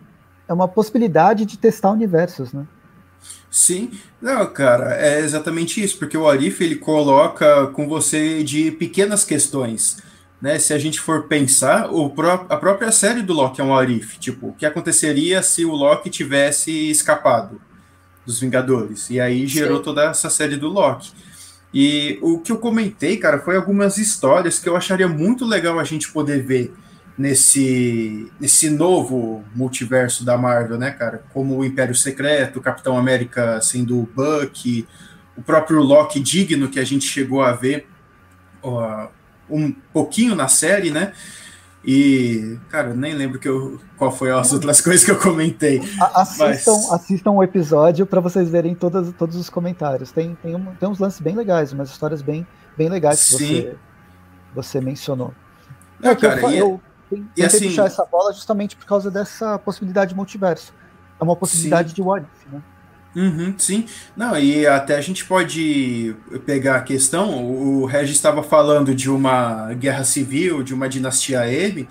é uma possibilidade de testar universos, né? Sim, não, cara, é exatamente isso, porque o Arif ele coloca com você de pequenas questões, né? Se a gente for pensar, o pró a própria série do Loki é um Arif, tipo, o que aconteceria se o Loki tivesse escapado dos Vingadores? E aí gerou Sim. toda essa série do Loki. E o que eu comentei, cara, foi algumas histórias que eu acharia muito legal a gente poder ver nesse, nesse novo multiverso da Marvel, né, cara? Como o Império Secreto, o Capitão América sendo o Buck, o próprio Loki digno que a gente chegou a ver uh, um pouquinho na série, né? E, cara, nem lembro que eu, qual foi as outras coisas que eu comentei. Assistam, mas... assistam o episódio para vocês verem todas, todos os comentários. Tem, tem, um, tem uns lances bem legais, umas histórias bem, bem legais que você, você mencionou. É, cara, eu, eu, tem, e assim, puxar essa bola justamente por causa dessa possibilidade de multiverso. É uma possibilidade sim. de what if, né? Uhum, sim, não, e até a gente pode pegar a questão. O Regis estava falando de uma guerra civil, de uma dinastia M,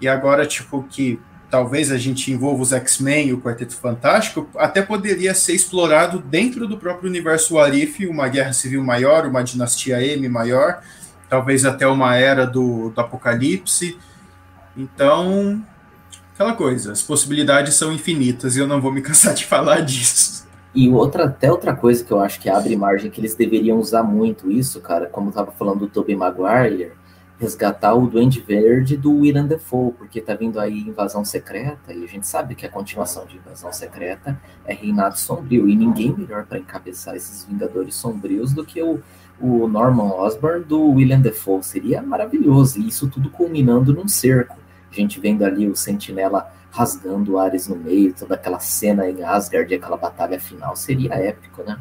e agora, tipo, que talvez a gente envolva os X-Men e o Quarteto Fantástico, até poderia ser explorado dentro do próprio universo Arif, uma guerra civil maior, uma dinastia M maior, talvez até uma era do, do Apocalipse. Então, aquela coisa, as possibilidades são infinitas e eu não vou me cansar de falar disso. E outra, até outra coisa que eu acho que abre margem que eles deveriam usar muito isso, cara, como tava falando do Tobey Maguire, resgatar o Duende Verde do William Defoe, porque tá vindo aí Invasão Secreta, e a gente sabe que a continuação de Invasão Secreta é Reinado Sombrio, e ninguém melhor para encabeçar esses Vingadores Sombrios do que o, o Norman Osborn do William Defoe. Seria maravilhoso, e isso tudo culminando num cerco a gente vendo ali o Sentinela rasgando Ares no meio, toda aquela cena em Asgard, aquela batalha final, seria épico, né?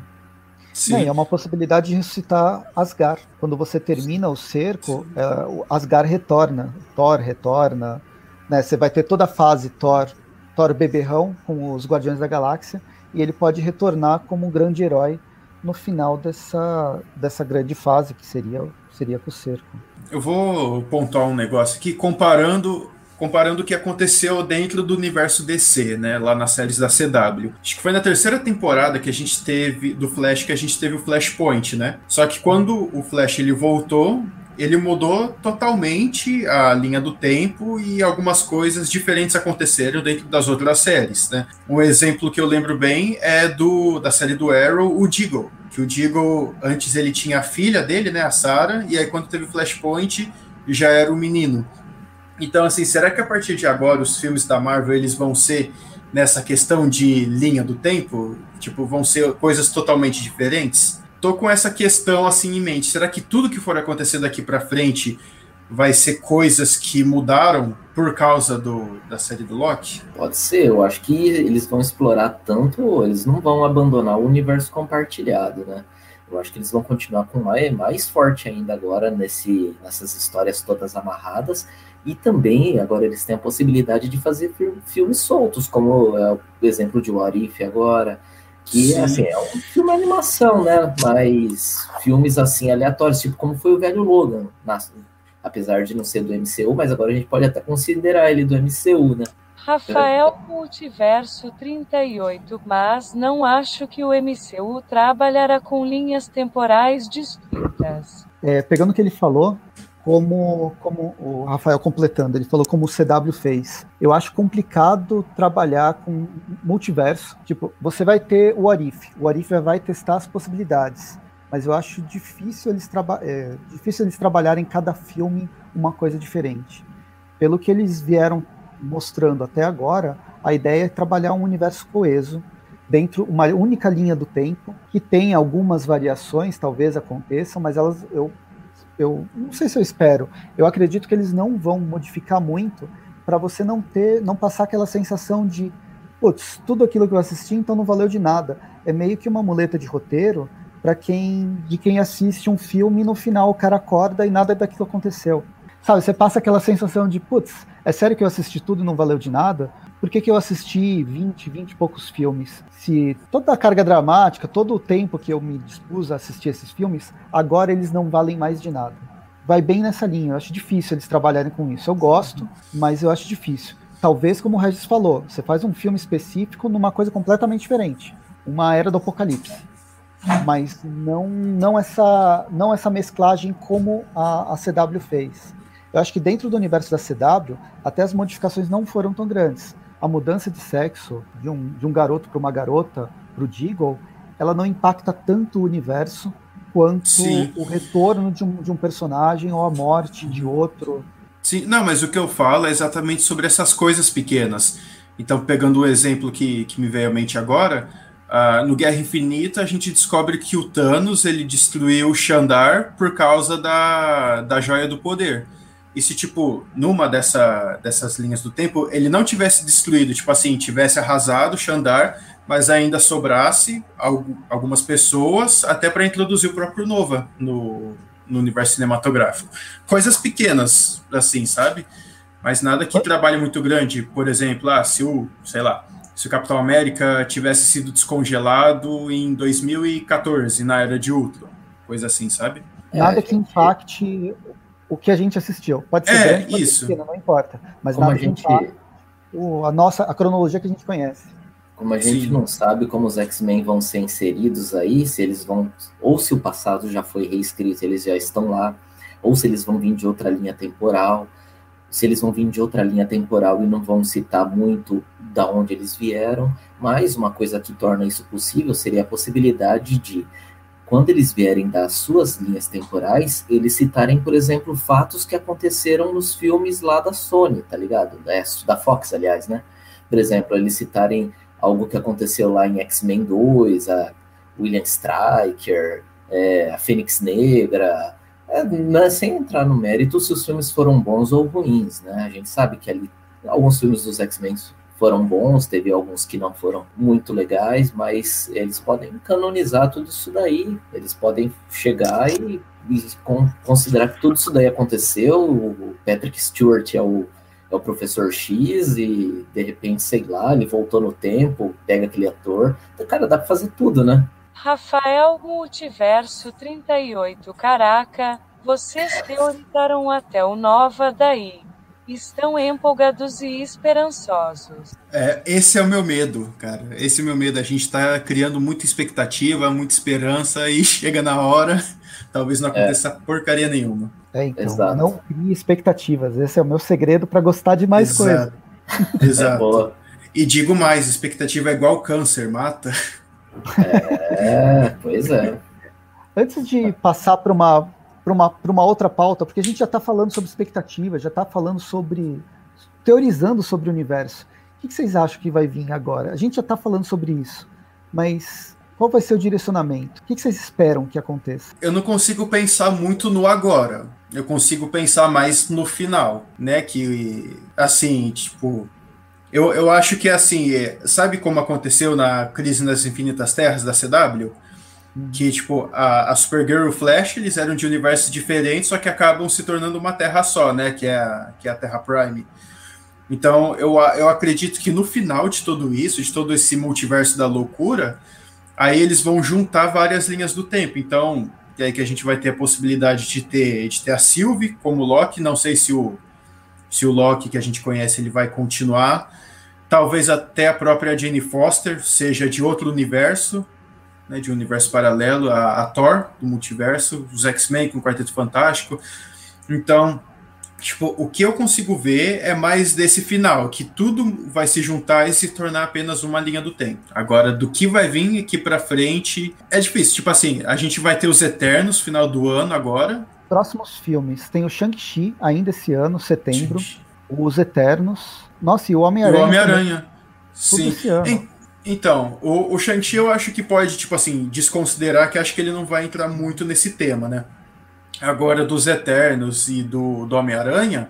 Sim. É, é uma possibilidade de ressuscitar Asgard. Quando você termina o cerco, é, o Asgard retorna, Thor retorna, né? Você vai ter toda a fase Thor, Thor beberrão com os Guardiões da Galáxia, e ele pode retornar como um grande herói no final dessa, dessa grande fase que seria, seria com o cerco. Eu vou pontuar um negócio aqui, comparando comparando o que aconteceu dentro do universo DC, né, lá nas séries da CW. Acho que foi na terceira temporada que a gente teve do Flash que a gente teve o Flashpoint, né? Só que quando o Flash ele voltou, ele mudou totalmente a linha do tempo e algumas coisas diferentes aconteceram dentro das outras séries, né? Um exemplo que eu lembro bem é do da série do Arrow, o Deagle, que o Deagle antes ele tinha a filha dele, né, a Sarah, e aí quando teve o Flashpoint já era o menino. Então, assim, será que a partir de agora os filmes da Marvel eles vão ser nessa questão de linha do tempo? Tipo, vão ser coisas totalmente diferentes? Tô com essa questão assim em mente. Será que tudo que for acontecer daqui para frente vai ser coisas que mudaram por causa do, da série do Loki? Pode ser, eu acho que eles vão explorar tanto, eles não vão abandonar o universo compartilhado, né? Eu acho que eles vão continuar com mais, mais forte ainda agora nesse, nessas histórias todas amarradas e também agora eles têm a possibilidade de fazer filmes soltos, como é o exemplo de Warif agora, Que, Sim. assim, é um filme animação, né? Mas filmes, assim, aleatórios, tipo como foi o velho Logan, na, apesar de não ser do MCU, mas agora a gente pode até considerar ele do MCU, né? Rafael Multiverso 38, mas não acho que o MCU trabalhará com linhas temporais distintas. É, pegando o que ele falou, como, como o Rafael completando, ele falou como o CW fez. Eu acho complicado trabalhar com multiverso. Tipo, você vai ter o Arif, o Arif vai testar as possibilidades, mas eu acho difícil eles, traba é, difícil eles trabalharem em cada filme uma coisa diferente. Pelo que eles vieram mostrando até agora, a ideia é trabalhar um universo coeso dentro uma única linha do tempo que tem algumas variações, talvez aconteçam, mas elas eu eu não sei se eu espero. Eu acredito que eles não vão modificar muito para você não ter, não passar aquela sensação de, putz, tudo aquilo que eu assisti então não valeu de nada. É meio que uma muleta de roteiro para quem de quem assiste um filme e no final o cara acorda e nada daquilo aconteceu. Sabe, você passa aquela sensação de, putz, é sério que eu assisti tudo e não valeu de nada? Por que, que eu assisti 20, 20 e poucos filmes? Se toda a carga dramática, todo o tempo que eu me dispus a assistir esses filmes, agora eles não valem mais de nada. Vai bem nessa linha, eu acho difícil eles trabalharem com isso. Eu gosto, mas eu acho difícil. Talvez, como o Regis falou, você faz um filme específico numa coisa completamente diferente. Uma era do apocalipse mas não não essa não essa mesclagem como a, a CW fez. Eu acho que dentro do universo da CW, até as modificações não foram tão grandes. A mudança de sexo de um, de um garoto para uma garota, para o Deagle, ela não impacta tanto o universo quanto Sim. o retorno de um, de um personagem ou a morte de outro. Sim, não, mas o que eu falo é exatamente sobre essas coisas pequenas. Então, pegando o exemplo que, que me veio à mente agora, uh, no Guerra Infinita a gente descobre que o Thanos ele destruiu o Xandar por causa da, da Joia do Poder e se, tipo, numa dessa, dessas linhas do tempo, ele não tivesse destruído, tipo assim, tivesse arrasado Xandar, mas ainda sobrasse algumas pessoas, até para introduzir o próprio Nova no, no universo cinematográfico. Coisas pequenas, assim, sabe? Mas nada que trabalhe muito grande. Por exemplo, ah, se o, sei lá, se o Capitão América tivesse sido descongelado em 2014, na era de Ultron, coisa assim, sabe? Nada que impacte o que a gente assistiu. Pode ser é, grande, pode isso. ser pequeno, não importa. Mas Como nada a gente o, a nossa a cronologia que a gente conhece. Como a gente Sim. não sabe como os X-Men vão ser inseridos aí, se eles vão ou se o passado já foi reescrito, eles já estão lá, ou se eles vão vir de outra linha temporal, se eles vão vir de outra linha temporal e não vão citar muito da onde eles vieram, mas uma coisa que torna isso possível seria a possibilidade de quando eles vierem das suas linhas temporais, eles citarem, por exemplo, fatos que aconteceram nos filmes lá da Sony, tá ligado? Da, da Fox, aliás, né? Por exemplo, eles citarem algo que aconteceu lá em X-Men 2, a William Stryker, é, a Fênix Negra, é, né, sem entrar no mérito se os filmes foram bons ou ruins, né? A gente sabe que ali alguns filmes dos X-Men foram bons, teve alguns que não foram muito legais, mas eles podem canonizar tudo isso daí, eles podem chegar e, e considerar que tudo isso daí aconteceu, o Patrick Stewart é o, é o professor X e de repente, sei lá, ele voltou no tempo, pega aquele ator, então, cara, dá pra fazer tudo, né? Rafael Multiverso 38, caraca, vocês teorizaram até o Nova daí estão empolgados e esperançosos. É, esse é o meu medo, cara. Esse é o meu medo. A gente está criando muita expectativa, muita esperança e chega na hora, talvez não aconteça é. porcaria nenhuma. É, então, Exato. não crie expectativas. Esse é o meu segredo para gostar de mais coisas. Exato. e digo mais, expectativa é igual câncer, mata. É, pois é. Antes de passar para uma para uma, uma outra pauta, porque a gente já está falando sobre expectativas, já está falando sobre. teorizando sobre o universo. O que, vocês acham que vai vir agora? A gente já está falando sobre isso, mas qual vai ser o direcionamento? O que, vocês esperam que aconteça? Eu não consigo pensar muito no agora. Eu consigo pensar mais no final, né? Que, assim, tipo. Eu, eu acho que, assim, é, sabe como aconteceu na Crise nas Infinitas Terras da CW? Que, tipo, a, a Supergirl e o Flash, eles eram de universos diferentes, só que acabam se tornando uma Terra só, né, que é a, que é a Terra Prime. Então, eu, eu acredito que no final de tudo isso, de todo esse multiverso da loucura, aí eles vão juntar várias linhas do tempo. Então, é aí que a gente vai ter a possibilidade de ter, de ter a Sylvie como Loki. Não sei se o, se o Loki que a gente conhece ele vai continuar. Talvez até a própria Jane Foster seja de outro universo, né, de um universo paralelo, a, a Thor do multiverso, os X-Men com o Quarteto Fantástico. Então, tipo, o que eu consigo ver é mais desse final, que tudo vai se juntar e se tornar apenas uma linha do tempo. Agora, do que vai vir aqui para frente, é difícil. Tipo assim, a gente vai ter os Eternos final do ano agora. Próximos filmes, tem o Shang-Chi ainda esse ano, setembro, os Eternos. Nossa, e o Homem-Aranha. O Homem-Aranha. Sim. Então, o, o Shang-Chi eu acho que pode, tipo assim, desconsiderar que acho que ele não vai entrar muito nesse tema, né? agora dos Eternos e do, do Homem-Aranha,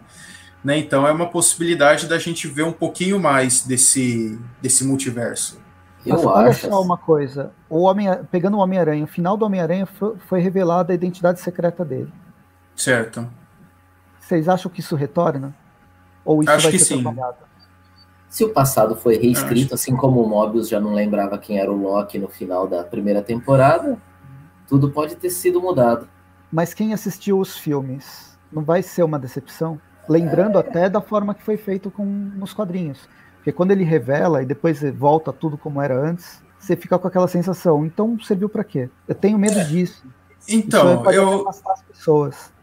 né? Então é uma possibilidade da gente ver um pouquinho mais desse, desse multiverso. Eu Mas, olha só uma coisa, o Homem, pegando o Homem-Aranha, o final do Homem-Aranha foi, foi revelada a identidade secreta dele. Certo. Vocês acham que isso retorna? Ou isso Acho vai que ser sim. trabalhado? Se o passado foi reescrito, Acho. assim como o Mobius já não lembrava quem era o Loki no final da primeira temporada, tudo pode ter sido mudado. Mas quem assistiu os filmes não vai ser uma decepção? Lembrando até da forma que foi feito com, nos quadrinhos. Porque quando ele revela e depois volta tudo como era antes, você fica com aquela sensação. Então serviu para quê? Eu tenho medo disso. Isso Então, pode eu, afastar as pessoas.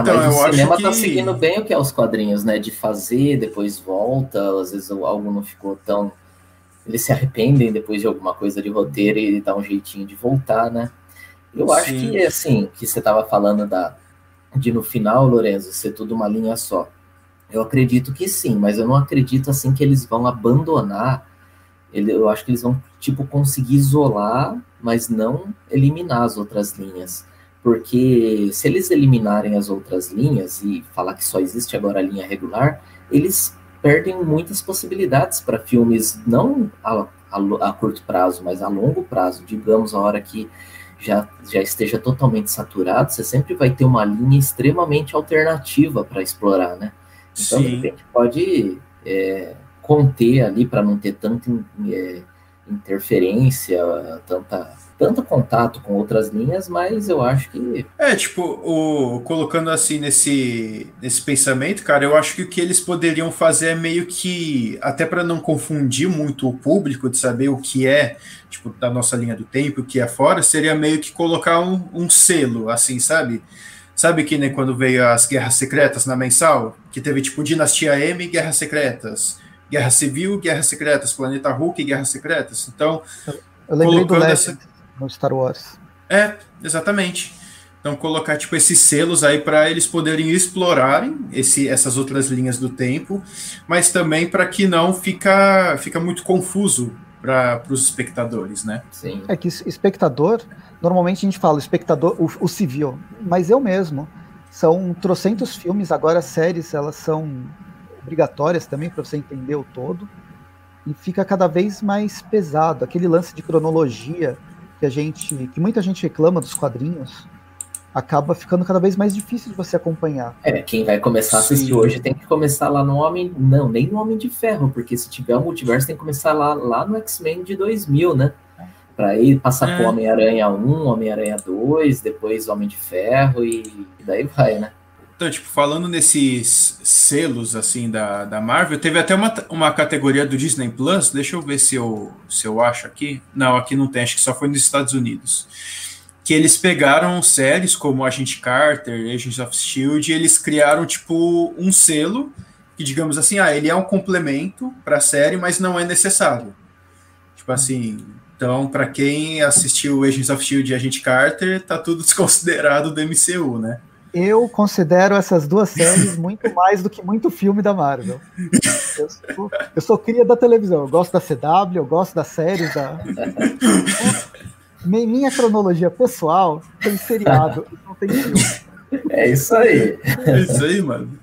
Então ah, mas o cinema acho tá que seguindo bem o que é os quadrinhos, né? De fazer, depois volta, às vezes algo não ficou tão. Eles se arrependem depois de alguma coisa de roteiro e dá um jeitinho de voltar, né? Eu acho Sim. que, assim, que você estava falando da, de no final, Lorenzo, ser tudo uma linha só. Eu acredito que sim, mas eu não acredito, assim, que eles vão abandonar. Eu acho que eles vão, tipo, conseguir isolar, mas não eliminar as outras linhas. Porque se eles eliminarem as outras linhas e falar que só existe agora a linha regular, eles perdem muitas possibilidades para filmes, não a, a, a curto prazo, mas a longo prazo. Digamos, a hora que já, já esteja totalmente saturado, você sempre vai ter uma linha extremamente alternativa para explorar, né? Então, de sim. repente, pode é, conter ali para não ter tanta é, interferência, tanta, tanto contato com outras linhas, mas eu acho que É, tipo, o, colocando assim nesse, nesse pensamento, cara, eu acho que o que eles poderiam fazer é meio que, até para não confundir muito o público de saber o que é, tipo, da nossa linha do tempo, o que é fora, seria meio que colocar um, um selo, assim, sabe? Sabe que nem quando veio as Guerras Secretas na mensal, que teve tipo Dinastia M e Guerras Secretas, Guerra Civil, Guerras Secretas, Planeta Hulk e Guerras Secretas. Então, Eu lembrei do Colocando Legend no Star Wars. é, exatamente. Então colocar tipo esses selos aí para eles poderem explorarem esse, essas outras linhas do tempo, mas também para que não fica, fica muito confuso para os espectadores, né? sim. É que es- espectador, normalmente a gente fala espectador, o, o civil, mas eu mesmo. São trocentos filmes, agora as séries, elas são obrigatórias também para você entender o todo. E fica cada vez mais pesado. Aquele lance de cronologia que a gente, que muita gente reclama dos quadrinhos, acaba ficando cada vez mais difícil de você acompanhar. É, quem vai começar a assistir Sim. hoje tem que começar lá no Homem. Não, nem no Homem de Ferro, porque se tiver o multiverso tem que começar lá, lá no X-Men de 2000, né? Pra ir passar É. Homem-Aranha 1, Homem-Aranha 2, depois Homem de Ferro e, e daí vai, né? Então, tipo, falando nesses selos, assim, da, da Marvel, teve até uma, uma categoria do Disney Plus, deixa eu ver se eu, se eu acho aqui. Não, aqui não tem, acho que só foi nos Estados Unidos. Que eles pegaram séries como Agent Carter, Agents of S.H.I.E.L.D., e eles criaram, tipo, um selo, que digamos assim, ah, ele é um complemento para a série, mas não é necessário. Tipo assim, então, para quem assistiu Agents of S.H.I.E.L.D. e Agent Carter, tá tudo desconsiderado do MCU, né? Eu considero essas duas séries muito mais do que muito filme da Marvel. Eu sou, eu sou cria da televisão, eu gosto da CW, eu gosto das séries da. Mi- Minha cronologia pessoal tem seriado e não tem filme. É isso aí. É isso aí, mano.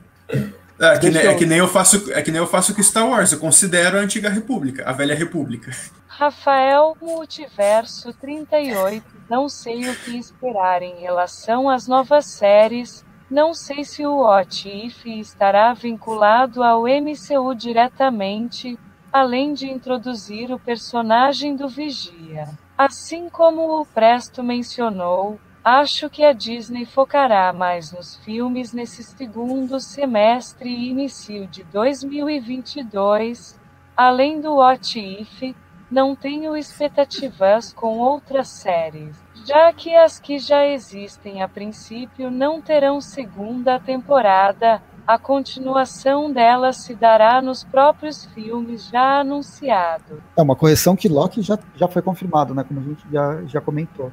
É que, Deixa nem, é eu- que nem eu faço, é que nem eu faço com Star Wars. Eu considero a antiga República, a velha República. Rafael Multiverso 38. Não sei o que esperar em relação às novas séries. Não sei se o What If estará vinculado ao MCU diretamente, além de introduzir o personagem do Vigia. Assim como o Presto mencionou, acho que a Disney focará mais nos filmes nesse segundo semestre e início de 2022. Além do What If, não tenho expectativas com outras séries, já que as que já existem a princípio não terão segunda temporada. A continuação delas se dará nos próprios filmes já anunciados. É uma correção que Loki já, já foi confirmado, né? Como a gente já, já comentou.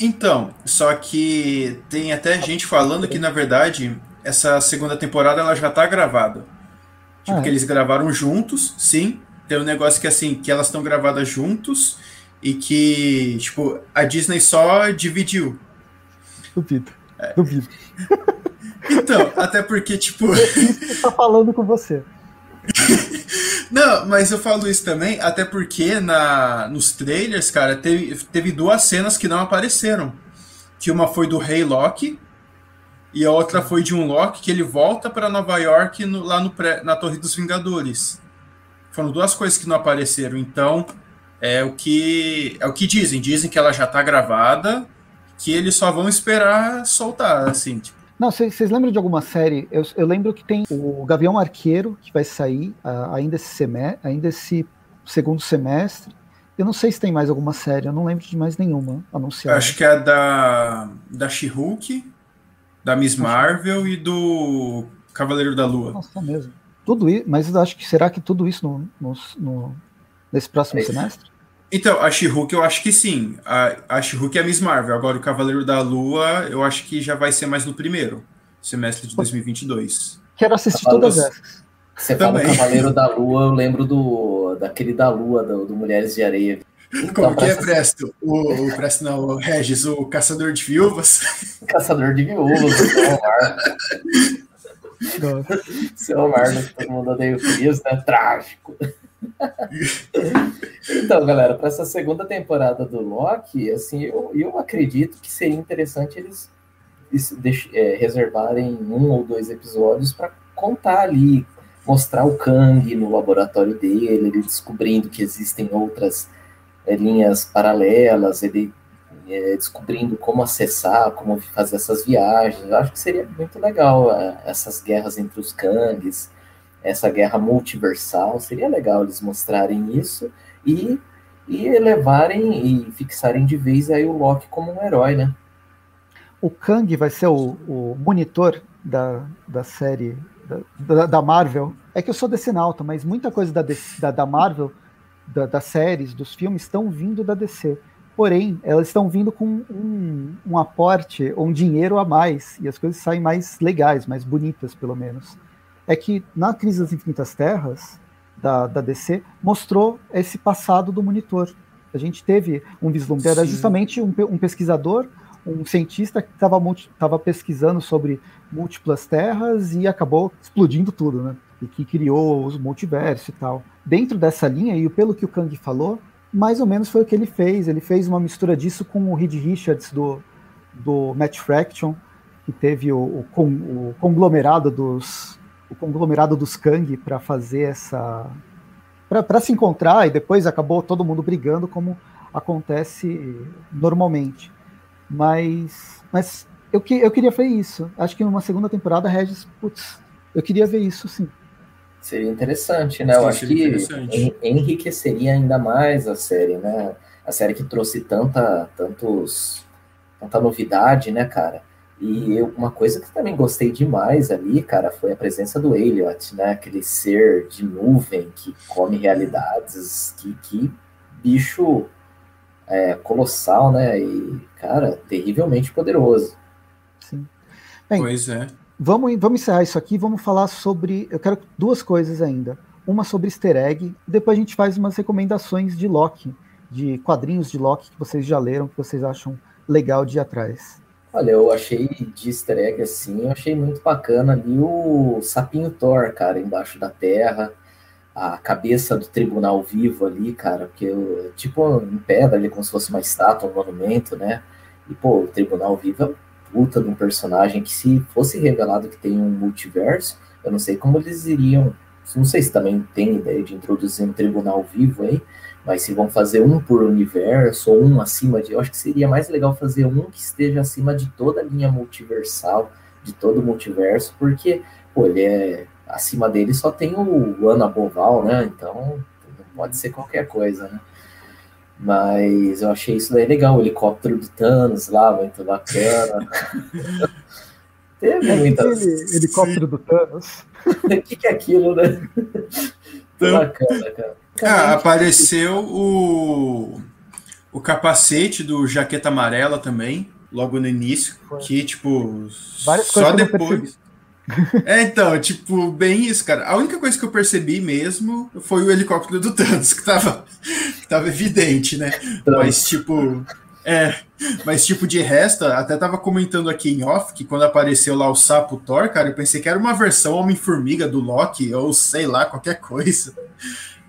Então, só que tem até gente falando que, na verdade, essa segunda temporada ela já tá gravada. Tipo, Ah, é? que eles gravaram juntos, sim. Tem um negócio que, assim, que elas estão gravadas juntos e que, tipo, a Disney só dividiu. Duvido. É. Duvido. Então, até porque, tipo... Tá falando com você. Não, mas eu falo isso também, até porque na, nos trailers, cara, teve, teve duas cenas que não apareceram. Que uma foi do Rei Loki e a outra foi de um Loki que ele volta para Nova York no- lá no pré- na Torre dos Vingadores. Foram duas coisas que não apareceram. Então, é o que é o que dizem. Dizem que ela já tá gravada, que eles só vão esperar soltar, assim. Tipo, Não, vocês lembram de alguma série? Eu, eu lembro que tem o Gavião Arqueiro, que vai sair ah, ainda, esse semestre, ainda esse segundo semestre. Eu não sei se tem mais alguma série, eu não lembro de mais nenhuma anunciada. acho que é da da She-Hulk, da Miss Marvel e do Cavaleiro da Lua. Nossa, mesmo. Tudo isso, mas eu acho que será que tudo isso no, no- no- nesse próximo É. semestre? Então, a She-Hulk eu acho que sim. A, a She-Hulk é a Miss Marvel. Agora, o Cavaleiro da Lua, eu acho que já vai ser mais no primeiro semestre de 2022. Quero assistir Cavalos- todas essas. Você fala Também. Cavaleiro da Lua, eu lembro do daquele da Lua, do, do Mulheres de Areia. Como que é, Presto? O, o Presto não, o Regis, o Caçador de Viúvas. Caçador de Viúvas, o seu Omar, né? todo mundo odeia o Chris, né? Trágico. então, galera, para essa segunda temporada do Loki, assim, eu, eu acredito que seria interessante eles es- deix- é, reservarem um ou dois episódios para contar ali, mostrar o Kang no laboratório dele, ele descobrindo que existem outras é, linhas paralelas, ele é, descobrindo como acessar, como fazer essas viagens. Eu acho que seria muito legal é, essas guerras entre os Kangs, essa guerra multiversal. Seria legal eles mostrarem isso e, e elevarem e fixarem de vez aí o Loki como um herói, né? O Kang vai ser o, o monitor da, da série da, da- Marvel. É que eu sou DC nauta, mas muita coisa da, da, da Marvel, da- das séries, dos filmes, estão vindo da DC. Porém, elas estão vindo com um, um aporte, um dinheiro a mais, e as coisas saem mais legais, mais bonitas, pelo menos. É que na Crise das Infinitas Terras, da, da DC, mostrou esse passado do monitor. A gente teve um vislumbre, era justamente um, um pesquisador um cientista que estava pesquisando sobre múltiplas terras e acabou explodindo tudo, né? E que criou os multiversos e tal. Dentro dessa linha, e pelo que o Kang falou, mais ou menos foi o que ele fez. Ele fez uma mistura disso com o Reed Richards do, do Matt Fraction, que teve o, o, o conglomerado dos o conglomerado dos Kang para fazer essa para se encontrar e depois acabou todo mundo brigando como acontece normalmente. Mas, mas eu, que, eu queria ver isso. Acho que numa segunda temporada, Regis, putz, eu queria ver isso sim. Seria interessante, né? Eu Sim, acho seria que enriqueceria ainda mais a série, né? A série que trouxe tanta, tantos, tanta novidade, né, cara? E eu- uma coisa que também gostei demais ali, cara, foi a presença do Elliot, né? Aquele ser de nuvem que come realidades, que, que bicho é, colossal, né? E, cara, terrivelmente poderoso. sim. Bem, Pois é. Vamos, vamos encerrar isso aqui, vamos falar sobre. Eu quero duas coisas ainda. Uma sobre easter egg, depois a gente faz umas recomendações de Loki, de quadrinhos de Loki que vocês já leram, que vocês acham legal de ir atrás. Olha, eu achei de easter egg assim, eu achei muito bacana ali o sapinho Thor, cara, embaixo da terra, a cabeça do tribunal vivo ali, cara, porque eu, tipo em pedra ali, como se fosse uma estátua, um monumento, né? E pô, o tribunal vivo é puta de um personagem que se fosse revelado que tem um multiverso, eu não sei como eles iriam, não sei se também tem ideia de introduzir um tribunal vivo aí, Mas se vão fazer um por universo, ou um acima de. Eu acho que seria mais legal fazer um que esteja acima de toda a linha multiversal, de todo o multiverso, porque, pô, ele é. Acima dele só tem o Ana Boval, né? Então pode ser qualquer coisa, né? Mas eu achei isso daí legal, o helicóptero do Thanos lá, muito bacana. Teve é, muitas... helicóptero do Thanos. o que, que, é aquilo, né? Então, bacana, cara. Ah, apareceu o, o capacete do Jaqueta Amarela também, logo no início, Foi. que, tipo, Várias só depois... É, então, tipo, bem isso, cara. A única coisa que eu percebi mesmo foi o helicóptero do Thanos, que tava, que tava evidente, né? Mas, tipo, é, mas tipo, de resto, até tava comentando aqui em off que quando apareceu lá o sapo Thor, cara, eu pensei que era uma versão Homem-Formiga do Loki, ou sei lá, qualquer coisa.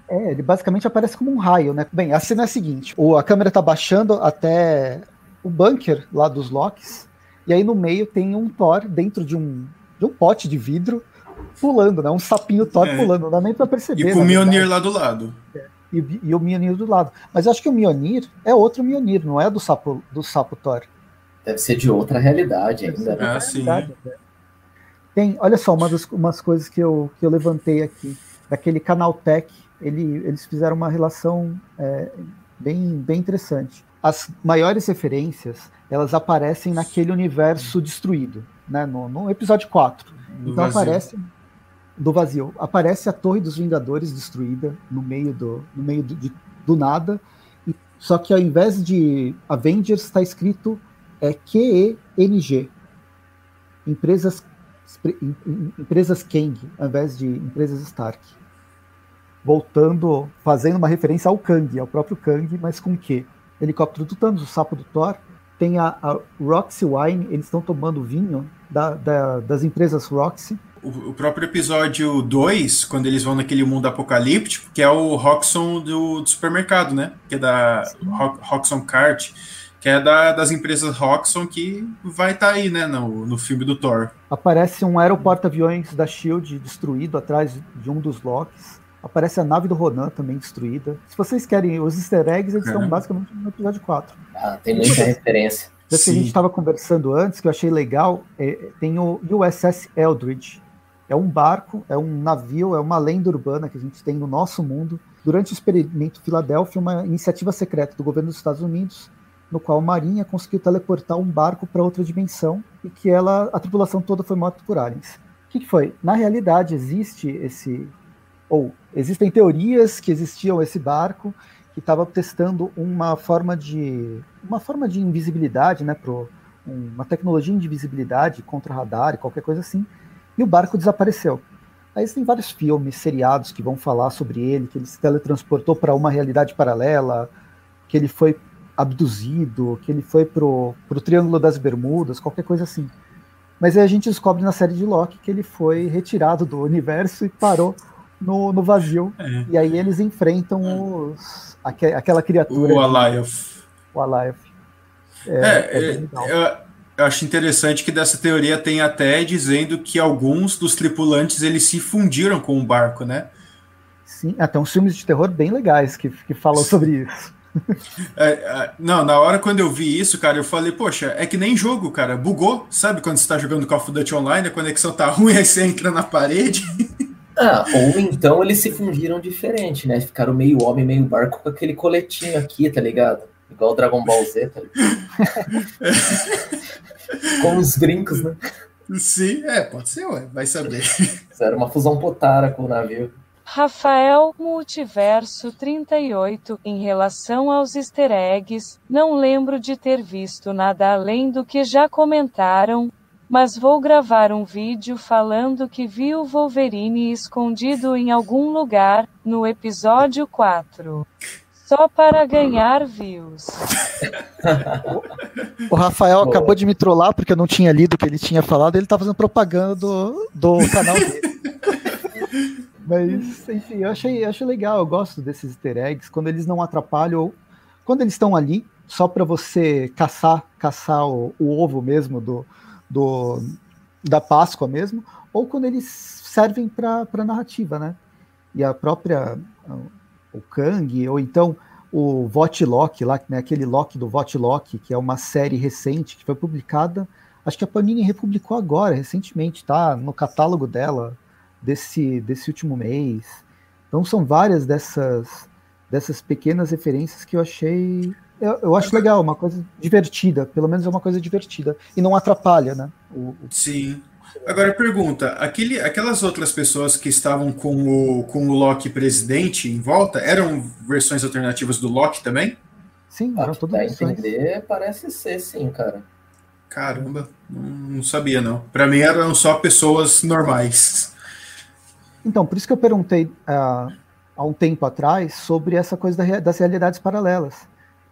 É, ele basicamente aparece como um raio, né? Bem, a cena é a seguinte: a câmera tá baixando até o bunker lá dos Locks, e aí no meio tem um Thor dentro de um, de um pote de vidro pulando, né? Um sapinho Thor é. pulando, não dá nem pra perceber. E com o Mjolnir lá do lado. É. E, e, o Mjolnir do lado. Mas eu acho que o Mjolnir é outro Mjolnir, não é do sapo, do sapo Thor. Deve ser de outra realidade ainda. Né? Ah, sim. Né? Tem, olha só, uma das umas coisas que eu, que eu levantei aqui, daquele canal Tech, ele, eles fizeram uma relação é, bem, bem interessante. As maiores referências, elas aparecem naquele universo destruído, né, no, no episódio 4. Do então vazio. aparece do vazio. Aparece a Torre dos Vingadores destruída no meio do, no meio do, de, do nada. E, só que ao invés de Avengers está escrito é QENG. Empresas empresas Kang, ao invés de empresas Stark. Voltando, fazendo uma referência ao Kang, ao próprio Kang, mas com Q. Helicóptero do Thanos, o sapo do Thor. Tem a, a Roxy Wine, eles estão tomando vinho da, da, das empresas Roxy o, próprio episódio 2, quando eles vão naquele mundo apocalíptico, que é o Roxxon do, do supermercado, né? Que é da Ro, Roxxon Cart, que é da, das empresas Roxxon que vai estar tá aí, né, no, no filme do Thor. Aparece um aeroporto-aviões da SHIELD destruído atrás de um dos Locks. Aparece a nave do Ronan também destruída. Se vocês querem os easter eggs, eles estão basicamente no episódio 4. Ah, tem muita referência. Das que a gente estava conversando antes, que eu achei legal, é, tem o USS Eldridge, é um barco, é um navio, é uma lenda urbana que a gente tem no nosso mundo. Durante o experimento Filadélfia, uma iniciativa secreta do governo dos Estados Unidos, no qual a Marinha conseguiu teleportar um barco para outra dimensão e que ela, a tripulação toda foi morta por aliens. O que, que foi? Na realidade, existe esse. Ou existem teorias que existiam esse barco que estava testando uma forma de. uma forma de invisibilidade, né? Pro, uma tecnologia de invisibilidade contra radar qualquer coisa assim e o barco desapareceu. Aí tem vários filmes, seriados que vão falar sobre ele, que ele se teletransportou para uma realidade paralela, que ele foi abduzido, que ele foi pro, pro Triângulo das Bermudas, qualquer coisa assim. Mas aí a gente descobre na série de Loki que ele foi retirado do universo e parou no, no vazio. É. E aí eles enfrentam é. os, aqu aquela criatura. O Alive. O Alive. É, é, é eu acho interessante que dessa teoria tem até dizendo que alguns dos tripulantes eles se fundiram com o barco, né? Sim, até uns filmes de terror bem legais que, que falam sobre isso. É, é, não, na hora quando eu vi isso, cara, eu falei, poxa, é que nem jogo, cara, bugou, sabe? Quando você tá jogando Call of Duty Online, a conexão tá ruim, aí você entra na parede. Ah, ou então eles se fundiram diferente, né? Ficaram meio homem, meio barco com aquele coletinho aqui, tá ligado? Igual o Dragon Ball Z, tá ligado? Com os brincos, né? Sim, é, pode ser, ué, vai saber. Era uma fusão potara com o navio. Rafael Multiverso 38 Em relação aos easter eggs, não lembro de ter visto nada além do que já comentaram, mas vou gravar um vídeo falando que vi o Wolverine escondido em algum lugar, no episódio 4. Só para ganhar views. o Rafael Boa. acabou de me trollar porque eu não tinha lido o que ele tinha falado. Ele tá fazendo propaganda do, do canal dele. Mas, enfim, eu achei, eu achei legal. Eu gosto desses easter eggs quando eles não atrapalham. Quando eles estão ali só para você caçar, caçar o, o, ovo mesmo do, do da Páscoa mesmo, ou quando eles servem para narrativa, né? E a própria o Kang, ou então o Votlock, lá, né, aquele Lock do Votlock, que é uma série recente que foi publicada, acho que a Panini republicou agora, recentemente, tá no catálogo dela desse, desse último mês. Então são várias dessas, dessas pequenas referências que eu achei. Eu, eu acho legal, uma coisa divertida, pelo menos é uma coisa divertida. E não atrapalha, né? O, o... Sim. Agora pergunta, aquele, aquelas outras pessoas que estavam com o, com o Loki presidente em volta, eram versões alternativas do Loki também? Sim, eram todas entender, parece ser sim, cara. Caramba, não, sabia não. Para mim eram só pessoas normais. Então, por isso que eu perguntei ah, há um tempo atrás sobre essa coisa das realidades paralelas.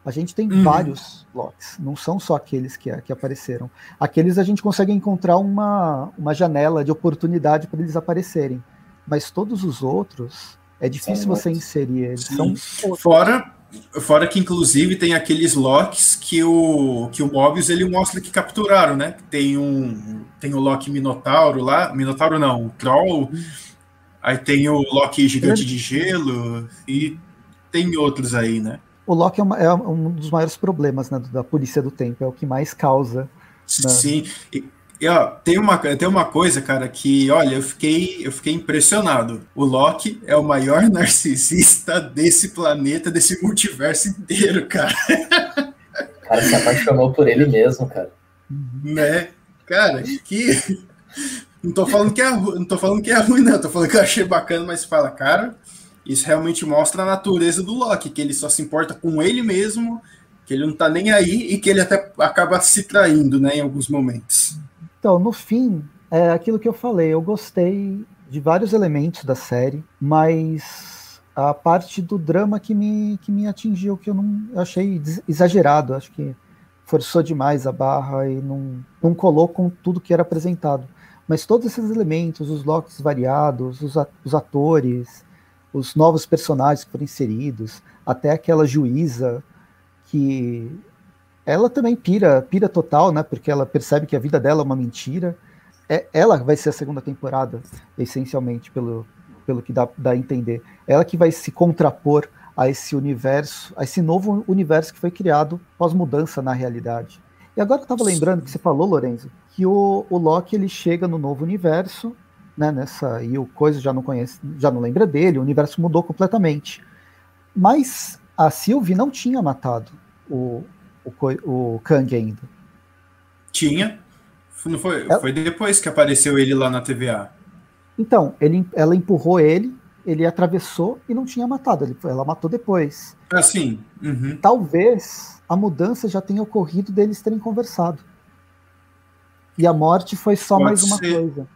A gente tem Uhum. vários Locks, não são só aqueles que, que apareceram. Aqueles a gente consegue encontrar uma, uma janela de oportunidade para eles aparecerem. Mas todos os outros, é difícil São você outros. inserir eles. Sim. São Fora, fora que inclusive tem aqueles locks que o que o Mobius ele mostra que capturaram, né? Tem um tem o Loki Minotauro lá, Minotauro não, o Troll. Aí tem o Loki Gigante de Gelo e tem outros aí, né? O Loki é, uma- é um dos maiores problemas né, da polícia do tempo, é o que mais causa. Sim. E, e, ó, tem uma, tem uma coisa, cara, que, olha, eu fiquei, eu fiquei impressionado. O Loki é o maior narcisista desse planeta, desse multiverso inteiro, cara. O cara se apaixonou por ele mesmo, cara. Né? Cara, que. Não tô falando que é, ru- não tô falando que é ruim, não. Tô falando que eu achei bacana, mas fala, cara, isso realmente mostra a natureza do Loki, que ele só se importa com ele mesmo, que ele não tá nem aí e que ele até acaba se traindo, né, em alguns momentos. Então, no fim, é aquilo que eu falei. Eu gostei de vários elementos da série, mas a parte do drama que me, que me atingiu, que eu não eu achei exagerado. Acho que forçou demais a barra e não, não colou com tudo que era apresentado. Mas todos esses elementos, os locks variados, os, os atores, os novos personagens que foram inseridos, até aquela juíza que ela também pira, pira total, né? Porque ela percebe que a vida dela é uma mentira. É, ela vai ser a segunda temporada, essencialmente, pelo, pelo que dá, dá a entender. Ela que vai se contrapor a esse universo, a esse novo universo que foi criado pós-mudança na realidade. E agora eu estava lembrando que você falou, Lorenzo, que o, o Loki ele chega no novo universo, né? Nessa e o coisa já não conhece, já não lembra dele. O universo mudou completamente. Mas a Sylvie não tinha matado o, o, o Kang ainda. Tinha. Não foi, Ela- foi depois que apareceu ele lá na TVA. Então, ele, ela empurrou ele, ele atravessou e não tinha matado. Ele, ela matou depois. Assim. Uhum. Talvez a mudança já tenha ocorrido deles terem conversado. E a morte foi só Pode mais uma ser. coisa.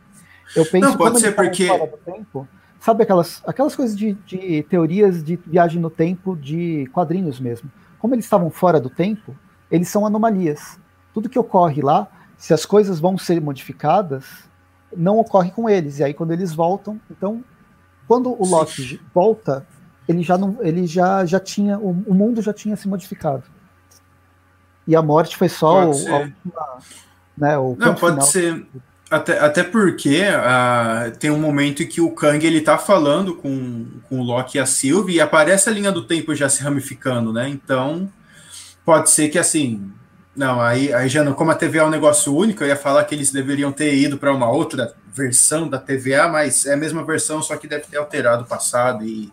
Eu penso Não, pode ser eles estavam porque- fora do tempo. Sabe aquelas, aquelas coisas de, de teorias de viagem no tempo de quadrinhos mesmo? Como eles estavam fora do tempo, eles são anomalias. Tudo que ocorre lá, se as coisas vão ser modificadas, não ocorre com eles. E aí quando eles voltam, então quando o Loki volta, ele já não, ele já já tinha o, o mundo já tinha se modificado. E a morte foi só o, ser. a última, né, o Não, pode final. ser. Até, até porque ah, tem um momento em que o Kang ele tá falando com, com o Loki e a Sylvie e aparece a linha do tempo já se ramificando, né? Então, pode ser que assim. Não, aí, aí já não. Como a TVA é um negócio único, eu ia falar que eles deveriam ter ido para uma outra versão da TVA, mas é a mesma versão, só que deve ter alterado o passado e,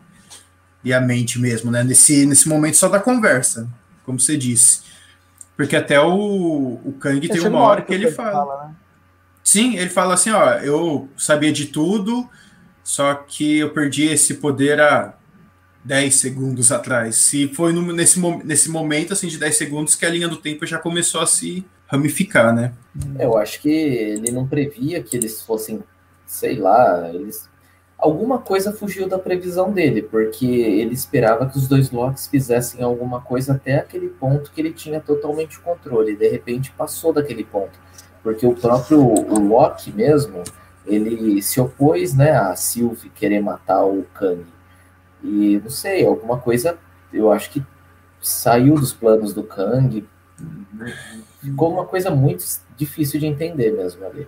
e a mente mesmo, né? Nesse, nesse momento só da conversa, como você disse. Porque até o, o Kang tem Chega uma hora que ele Kang fala. né? Sim, ele fala assim, ó, eu sabia de tudo, só que eu perdi esse poder há 10 segundos atrás. Se foi no- nesse, nesse momento, assim, de 10 segundos que a linha do tempo já começou a se ramificar, né? Eu acho que ele não previa que eles fossem, sei lá, eles alguma coisa fugiu da previsão dele, porque ele esperava que os dois Locks fizessem alguma coisa até aquele ponto que ele tinha totalmente o controle, de repente passou daquele ponto. Porque o próprio o Loki mesmo, ele se opôs, né, a Sylvie querer matar o Kang. E não sei, alguma coisa, eu acho que saiu dos planos do Kang. Ficou uma coisa muito difícil de entender mesmo ali.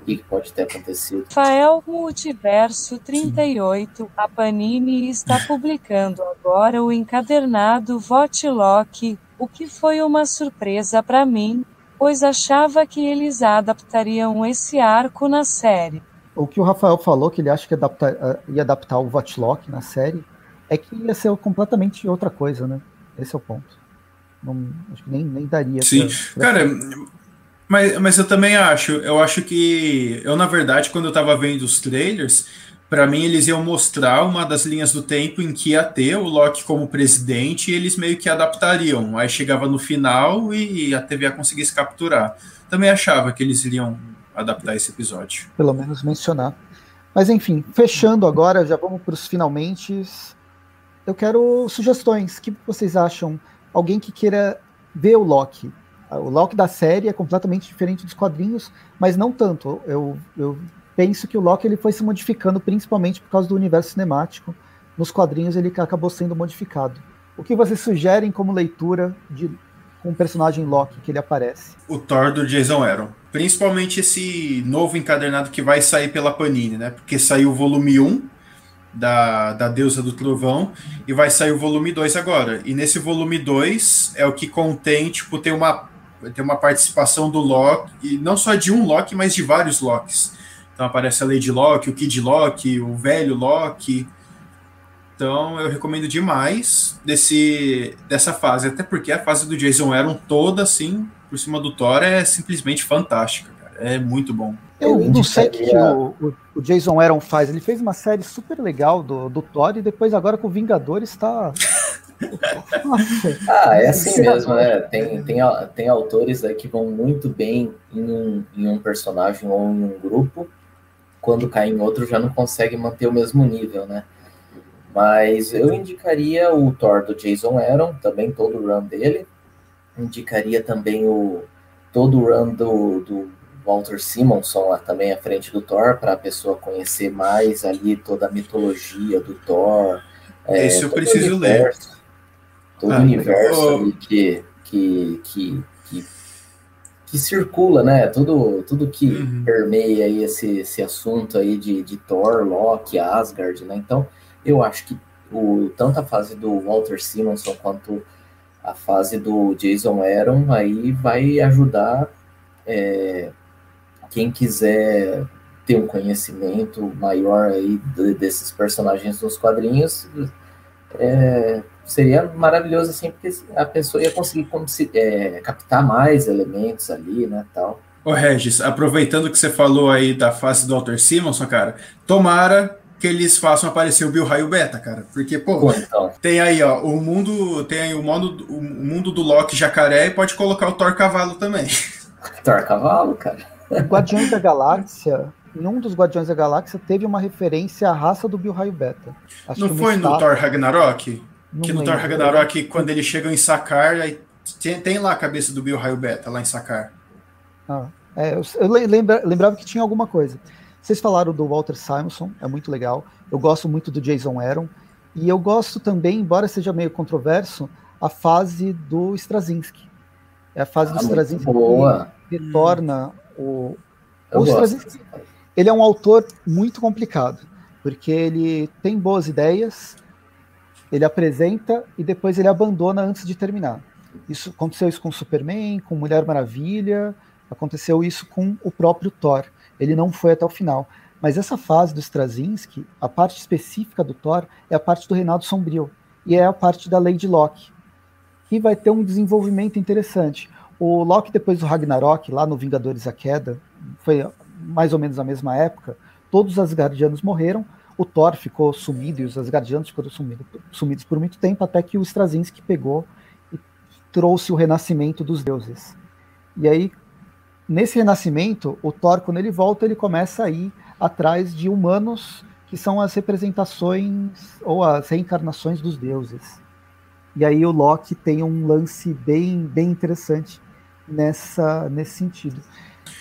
O que pode ter acontecido? Rafael Multiverso 38, a Panini está publicando agora o encadernado Votlock, o que foi uma surpresa para mim, pois achava que eles adaptariam esse arco na série. O que o Rafael falou, que ele acha que adapta, ia adaptar o Votlock na série, é que ia ser completamente outra coisa, né? Esse é o ponto. Não, acho que nem, nem daria. Sim, pra, pra... cara, mas, mas eu também acho. Eu acho que eu, na verdade, quando eu tava vendo os trailers, para mim eles iam mostrar uma das linhas do tempo em que ia ter o Loki como presidente e eles meio que adaptariam. Aí chegava no final e a TVA conseguisse capturar. Também achava que eles iriam adaptar esse episódio. Pelo menos mencionar. Mas enfim, fechando agora, já vamos para os finalmente. Eu quero sugestões. O que vocês acham? Alguém que queira ver o Loki. O Loki da série é completamente diferente dos quadrinhos, mas não tanto. Eu, eu penso que o Loki ele foi se modificando principalmente por causa do universo cinemático. Nos quadrinhos ele acabou sendo modificado. O que vocês sugerem como leitura de com o personagem Loki que ele aparece? O Thor do Jason Aaron. Principalmente esse novo encadernado que vai sair pela Panini, né? Porque saiu o volume 1 da, da Deusa do Trovão e vai sair o volume 2 agora. E nesse volume 2 é o que contém, tipo, tem uma, tem uma participação do Loki, e não só de um Loki, mas de vários Locks. Então aparece a Lady Loki, o Kid Loki, o velho Loki. Então eu recomendo demais desse, dessa fase, até porque a fase do Jason Aaron toda assim, por cima do Thor, é simplesmente fantástica, cara. É muito bom. Eu, eu não sei o que o, o, Jason Aaron faz. Ele fez uma série super legal do, do Thor e depois agora com o Vingadores está. ah, é assim mesmo, né? Tem, tem, tem autores aí que vão muito bem em um, em um personagem ou em um grupo quando cai em outro já não consegue manter o mesmo nível, né? Mas eu indicaria o Thor do Jason Aaron, também todo o run dele. Indicaria também o todo o run do, do Walter Simonson lá também à frente do Thor, para a pessoa conhecer mais ali toda a mitologia do Thor. É, Esse eu preciso ler. Todo o ah, universo ali que, que, que que circula, né? Tudo, tudo que uhum. permeia aí esse, esse assunto aí de, de Thor, Loki, Asgard, né? Então, eu acho que o, tanto a fase do Walter Simonson quanto a fase do Jason Aaron aí vai ajudar é, quem quiser ter um conhecimento maior aí de, desses personagens nos quadrinhos, é, seria maravilhoso assim, porque a pessoa ia conseguir é, captar mais elementos ali, né, tal. Ô Regis, aproveitando que você falou aí da face do Walter Simonson, cara, tomara que eles façam aparecer o Bill Raio Beta, cara, porque, pô, então. tem aí, ó, o mundo, tem aí o mundo, o mundo do Loki jacaré e pode colocar o Thor Cavalo também. Thor Cavalo, cara. Guardiões da Galáxia em um dos Guardiões da Galáxia teve uma referência à raça do Bill Raio Beta. Acho não foi no Thor Ragnarok? Não que no. Thor Ragnarok, quando eles chegam em Sakar, aí tem, tem, lá a cabeça do Bill Raio Beta, lá em Sakar. Ah, é, eu, eu lembra, lembrava que tinha alguma coisa. Vocês falaram do Walter Simonson, é muito legal. Eu gosto muito do Jason Aaron. E eu gosto também, embora seja meio controverso, a fase do Straczynski. É a fase ah, do Straczynski que retorna o. o Straczynski, ele é um autor muito complicado, porque ele tem boas ideias, ele apresenta e depois ele abandona antes de terminar. Isso aconteceu isso com Superman, com Mulher Maravilha, aconteceu isso com o próprio Thor. Ele não foi até o final. Mas essa fase do Straczynski, a parte específica do Thor é a parte do Reinado Sombrio e é a parte da Lady Locke, que vai ter um desenvolvimento interessante. O Loki depois do Ragnarok, lá no Vingadores a Queda, foi mais ou menos a mesma época, todos os Asgardianos morreram, o Thor ficou sumido e os Asgardianos ficaram sumido, sumidos por muito tempo, até que o Straczynski pegou e trouxe o renascimento dos deuses. E aí, nesse renascimento, o Thor, quando ele volta, ele começa a ir atrás de humanos que são as representações ou as reencarnações dos deuses. E aí o Loki tem um lance bem, bem interessante nessa, nesse sentido.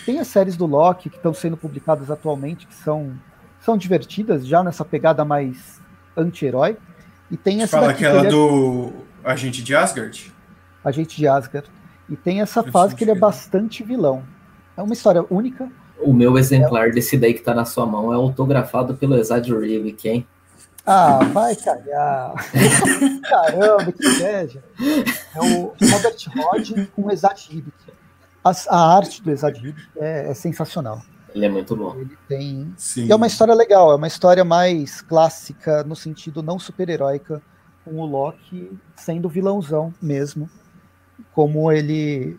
Tem as séries do Loki que estão sendo publicadas atualmente, que são, são divertidas, já nessa pegada mais anti-herói. E tem essa. Fala aquela é... do Agente de Asgard? Agente de Asgard. E tem essa Eu fase que ele é bastante vilão. É uma história única, O meu exemplar desse daí que tá na sua mão é autografado pelo Exad Rivic, hein? Ah, vai cagar. Caramba, que inveja. É o Robert Rod com o Exad Ribic. A, a, arte do Exad Ribic é, é, sensacional. Ele é muito bom. Ele tem. Sim. E é uma história legal, é uma história mais clássica, no sentido não super-heróica, com o Loki sendo vilãozão mesmo. Como ele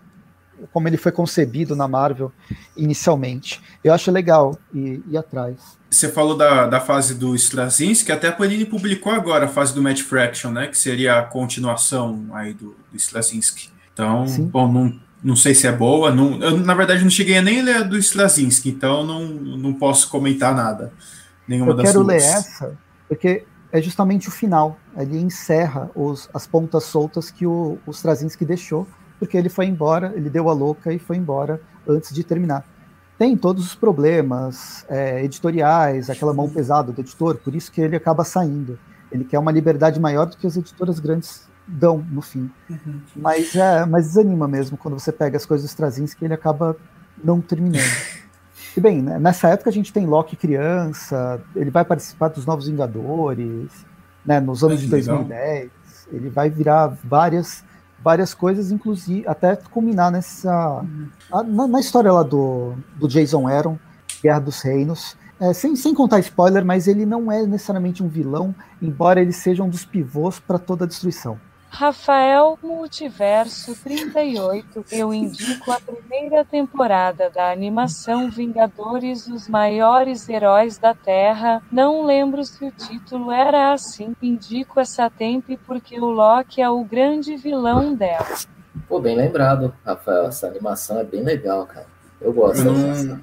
como ele foi concebido na Marvel inicialmente. Eu acho legal ir, ir atrás. Você falou da, da fase do Straczynski, até a Panini publicou agora a fase do Match Fraction, né? Que seria a continuação aí do, do Straczynski. Então, Sim. bom, não, não sei se é boa. Não, eu, na verdade, não cheguei a nem ler a do Straczynski, então não, não posso comentar nada. Nenhuma eu das quero duas. ler essa, porque é justamente o final. Ele encerra os, as pontas soltas que o, o Straczynski deixou porque ele foi embora, ele deu a louca e foi embora antes de terminar. Tem todos os problemas é, editoriais, aquela mão pesada do editor, por isso que ele acaba saindo. Ele quer uma liberdade maior do que as editoras grandes dão no fim. Uhum. Mas, é, mas desanima mesmo quando você pega as coisas trazins que ele acaba não terminando. E bem, né, nessa época a gente tem Loki criança, ele vai participar dos Novos Vingadores, né, nos anos é de 2010, ele vai virar várias várias coisas, inclusive até culminar nessa na, na, história lá do, do Jason Aaron, Guerra dos Reinos. É, sem, sem contar spoiler, mas ele não é necessariamente um vilão, embora ele seja um dos pivôs para toda a destruição. Rafael Multiverso 38, eu indico a primeira temporada da animação Vingadores, os maiores heróis da Terra. Não lembro se o título era assim. Indico essa temp porque o Loki é o grande vilão dela. Pô, bem lembrado, Rafael. Essa animação é bem legal, cara. Eu gosto eu não,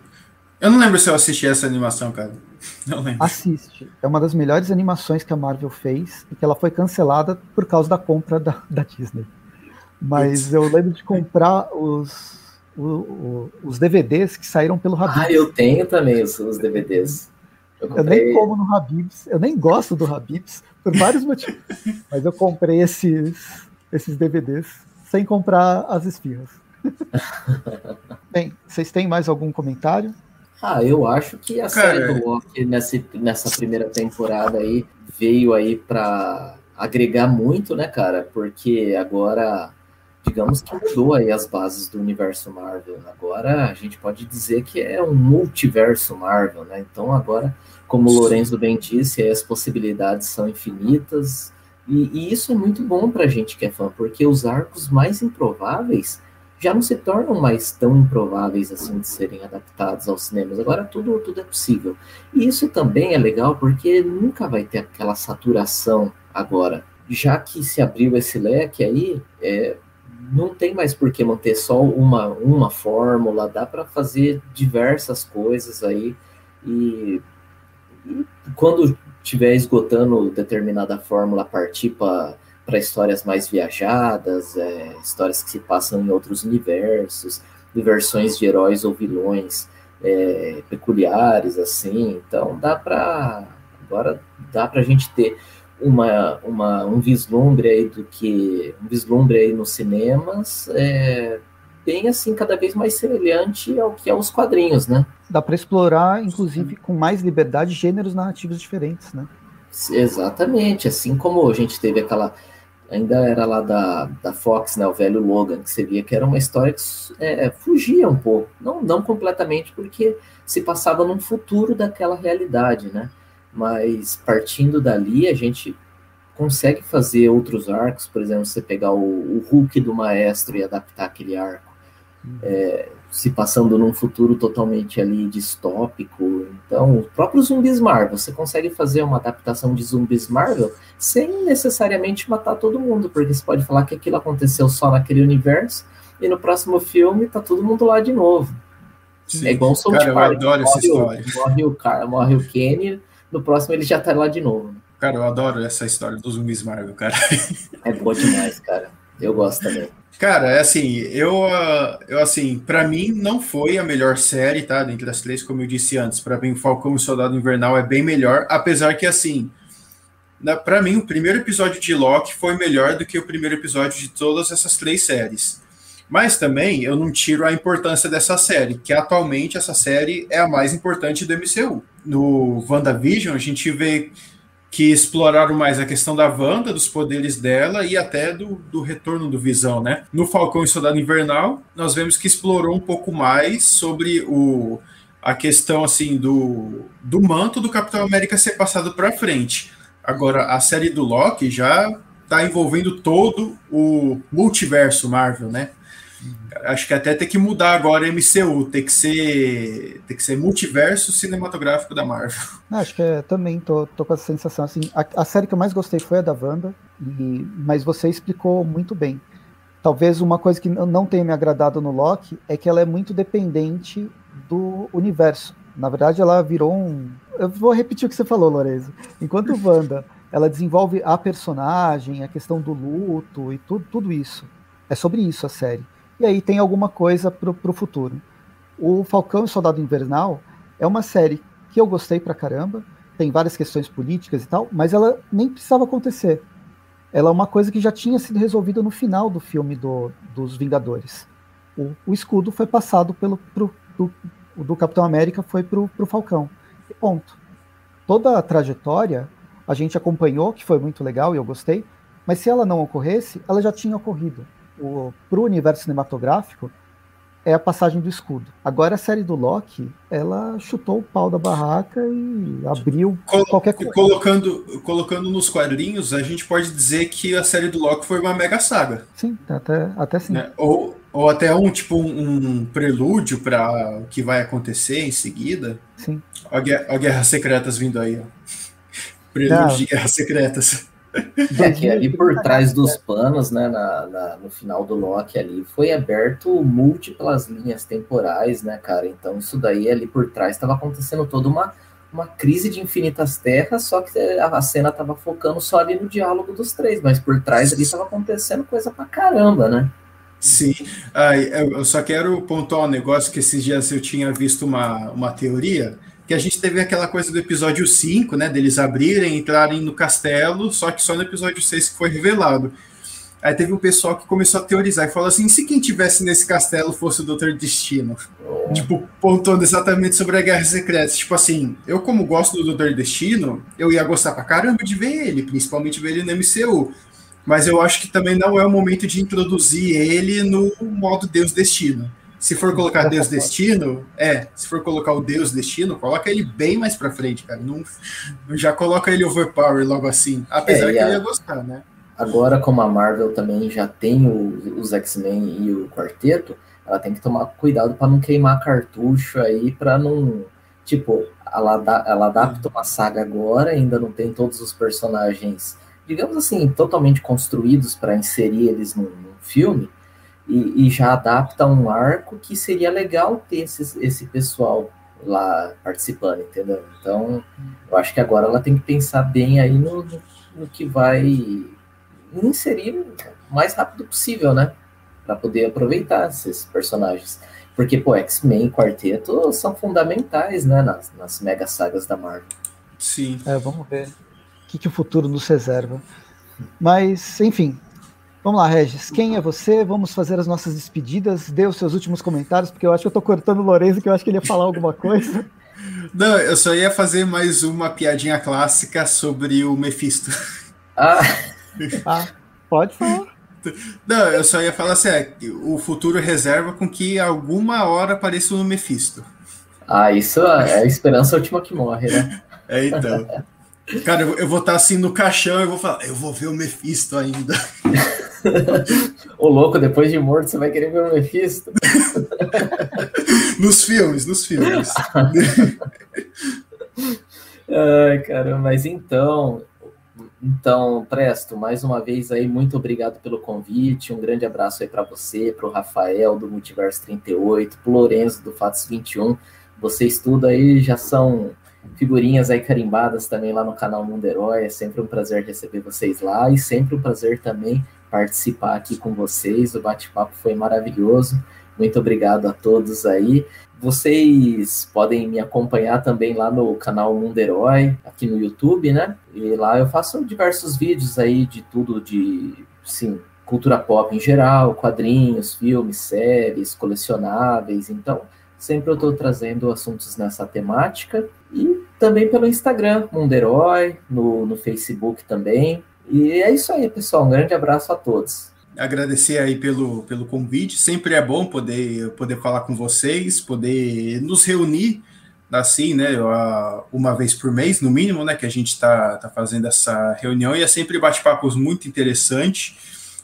eu não lembro se eu assisti essa animação, cara. Assiste. É uma das melhores animações que a Marvel fez e que ela foi cancelada por causa da compra da, da Disney. Mas eu lembro de comprar os, os DVDs que saíram pelo Habibs. Ah, eu tenho também os, os DVDs. Eu, comprei... eu, nem como no Habibs, eu nem gosto do Habibs por vários motivos. mas eu comprei esses, esses DVDs sem comprar as esfirras. Bem, vocês têm mais algum comentário? Ah, eu acho que a Cara, série do Loki nessa, nessa primeira temporada aí veio aí para agregar muito, né, cara? Porque agora, digamos que mudou aí as bases do universo Marvel. Agora a gente pode dizer que é um multiverso Marvel, né? Então agora, como o Lorenzo bem disse, as possibilidades são infinitas. E, e isso é muito bom pra gente que é fã, porque os arcos mais improváveis já não se tornam mais tão improváveis assim de serem adaptados aos cinemas. Agora tudo, tudo é possível. E isso também é legal porque nunca vai ter aquela saturação agora. Já que se abriu esse leque aí, é, não tem mais por que manter só uma, uma fórmula, dá para fazer diversas coisas aí. E, e quando estiver esgotando determinada fórmula, partir para para histórias mais viajadas, é, histórias que se passam em outros universos, de versões de heróis ou vilões é, peculiares, assim. Então dá para agora dá para a gente ter uma, uma, um vislumbre aí do que um vislumbre aí nos cinemas é, bem assim cada vez mais semelhante ao que é os quadrinhos, né? Dá para explorar, inclusive, com mais liberdade, gêneros narrativos diferentes, né? Exatamente, assim como a gente teve aquela ainda era lá da, da Fox, né, o velho Logan, que você via que era uma história que é, fugia um pouco, não, não completamente, porque se passava num futuro daquela realidade, né? Mas partindo dali, a gente consegue fazer outros arcos, por exemplo, você pegar o, o Hulk do Maestro e adaptar aquele arco. Uhum. É, se passando num futuro totalmente ali distópico. Então, o próprio Zumbis Marvel, você consegue fazer uma adaptação de Zumbis Marvel sem necessariamente matar todo mundo, porque você pode falar que aquilo aconteceu só naquele universo e no próximo filme tá todo mundo lá de novo. Sim. É igual o South Cara, Park, eu adoro essa história. Morre o, cara, morre o Kenny, no próximo ele já tá lá de novo. Cara, eu adoro essa história dos zumbis Marvel, cara. É boa demais, cara. Eu gosto também. Cara, é assim, eu, eu assim, para mim não foi a melhor série, tá? Dentre as três, como eu disse antes, para mim Falcão e Soldado Invernal é bem melhor, apesar que assim, para mim o primeiro episódio de Loki foi melhor do que o primeiro episódio de todas essas três séries. Mas também eu não tiro a importância dessa série, que atualmente essa série é a mais importante do MCU. No WandaVision, a gente vê que exploraram mais a questão da Wanda, dos poderes dela e até do, do retorno do Visão, né? No Falcão e Soldado Invernal, nós vemos que explorou um pouco mais sobre o, a questão assim do, do manto do Capitão América ser passado para frente. Agora, a série do Loki já está envolvendo todo o multiverso Marvel, né? Acho que até tem que mudar agora MCU, tem que ser, tem que ser multiverso cinematográfico da Marvel. Acho que é, também tô, tô com essa sensação assim. A, a, série que eu mais gostei foi a da Wanda, e, mas você explicou muito bem. Talvez uma coisa que não tenha me agradado no Loki é que ela é muito dependente do universo. Na verdade, ela virou um. Eu vou repetir o que você falou, Lorenzo. Enquanto Wanda ela desenvolve a personagem, a questão do luto e tudo, tudo isso. É sobre isso a série e aí tem alguma coisa para o futuro. O Falcão e o Soldado Invernal é uma série que eu gostei pra caramba, tem várias questões políticas e tal, mas ela nem precisava acontecer. Ela é uma coisa que já tinha sido resolvida no final do filme do, dos Vingadores. O, o escudo foi passado pelo pro, pro, do Capitão América foi pro, pro Falcão. E ponto. Toda a trajetória a gente acompanhou, que foi muito legal e eu gostei, mas se ela não ocorresse, ela já tinha ocorrido para o universo cinematográfico é a passagem do escudo. Agora a série do Loki, ela chutou o pau da barraca e abriu Col qualquer coisa. Colocando, colocando nos quadrinhos, a gente pode dizer que a série do Loki foi uma mega saga. Sim, até, até sim. Né? Ou, ou até um tipo um, um prelúdio para o que vai acontecer em seguida. Sim. Olha Guerra, Guerras Secretas vindo aí. Ó. Prelúdio Não. de Guerras Secretas. É que ali por trás dos panos, né, na, na, no final do Loki ali, foi aberto múltiplas linhas temporais, né, cara? Então isso daí ali por trás estava acontecendo toda uma, uma crise de infinitas terras, só que a cena estava focando só ali no diálogo dos três, mas por trás ali estava acontecendo coisa pra caramba, né? Sim, ah, eu só quero pontuar um negócio que esses dias eu tinha visto uma, uma teoria que a gente teve aquela coisa do episódio 5, né? Deles abrirem, entrarem no castelo, só que só no episódio 6 que foi revelado. Aí teve um pessoal que começou a teorizar e falou assim: se quem tivesse nesse castelo fosse o Doutor Destino? Tipo, pontuando exatamente sobre a Guerra Secreta. Tipo assim, eu, como gosto do Doutor Destino, eu ia gostar pra caramba de ver ele, principalmente ver ele no MCU. Mas eu acho que também não é o momento de introduzir ele no modo Deus Destino. Se for colocar Deus Destino, é, se for colocar o Deus Destino, coloca ele bem mais pra frente, cara. Não, já coloca ele overpower logo assim. Apesar é, que a, eu ia gostar, né? Agora, como a Marvel também já tem o, os X-Men e o quarteto, ela tem que tomar cuidado para não queimar cartucho aí, para não. Tipo, ela, ela adapta uma saga agora, ainda não tem todos os personagens, digamos assim, totalmente construídos para inserir eles num, num filme e, e, já adapta um arco que seria legal ter esse, esse pessoal lá participando, entendeu? Então, eu acho que agora ela tem que pensar bem aí no, no que vai inserir o mais rápido possível, né? Para poder aproveitar esses personagens. Porque, pô, X-Men e Quarteto são fundamentais, né? Nas, nas mega sagas da Marvel. Sim. É, vamos ver o que, que o futuro nos reserva. Mas, enfim, Vamos lá, Regis. Quem é você? Vamos fazer as nossas despedidas. Dê os seus últimos comentários, porque eu acho que eu estou cortando o Lourenço, que eu acho que ele ia falar alguma coisa. Não, eu só ia fazer mais uma piadinha clássica sobre o Mephisto. Ah, ah pode falar. Não, eu só ia falar assim: é, o futuro reserva com que alguma hora apareça o Mephisto. Ah, isso é a esperança última que morre, né? É, então. Cara, eu, vou estar assim no caixão e vou falar, eu vou ver o Mephisto ainda. Ô louco, depois de morto você vai querer ver o Mephisto? nos filmes, nos filmes. Ai, cara, mas então, então, Presto, mais uma vez aí, muito obrigado pelo convite. Um grande abraço aí para você, para o Rafael do Multiverso 38, para o Lorenzo do Fatos 21. Vocês tudo aí já são figurinhas aí carimbadas também lá no canal Mundo Herói. É sempre um prazer receber vocês lá e sempre um prazer também participar aqui com vocês. O bate-papo foi maravilhoso. Muito obrigado a todos aí. Vocês podem me acompanhar também lá no canal Mundo Herói, aqui no YouTube, né? E lá eu faço diversos vídeos aí de tudo de, sim, cultura pop em geral, quadrinhos, filmes, séries, colecionáveis. Então, sempre eu estou trazendo assuntos nessa temática. E também pelo Instagram, Mundo Herói, no, no Facebook também. E é isso aí, pessoal. Um grande abraço a todos. Agradecer aí pelo, pelo convite. Sempre é bom poder, poder falar com vocês, poder nos reunir assim, né, uma vez por mês, no mínimo, né, que a gente está tá fazendo essa reunião, e é sempre bate-papos muito interessante.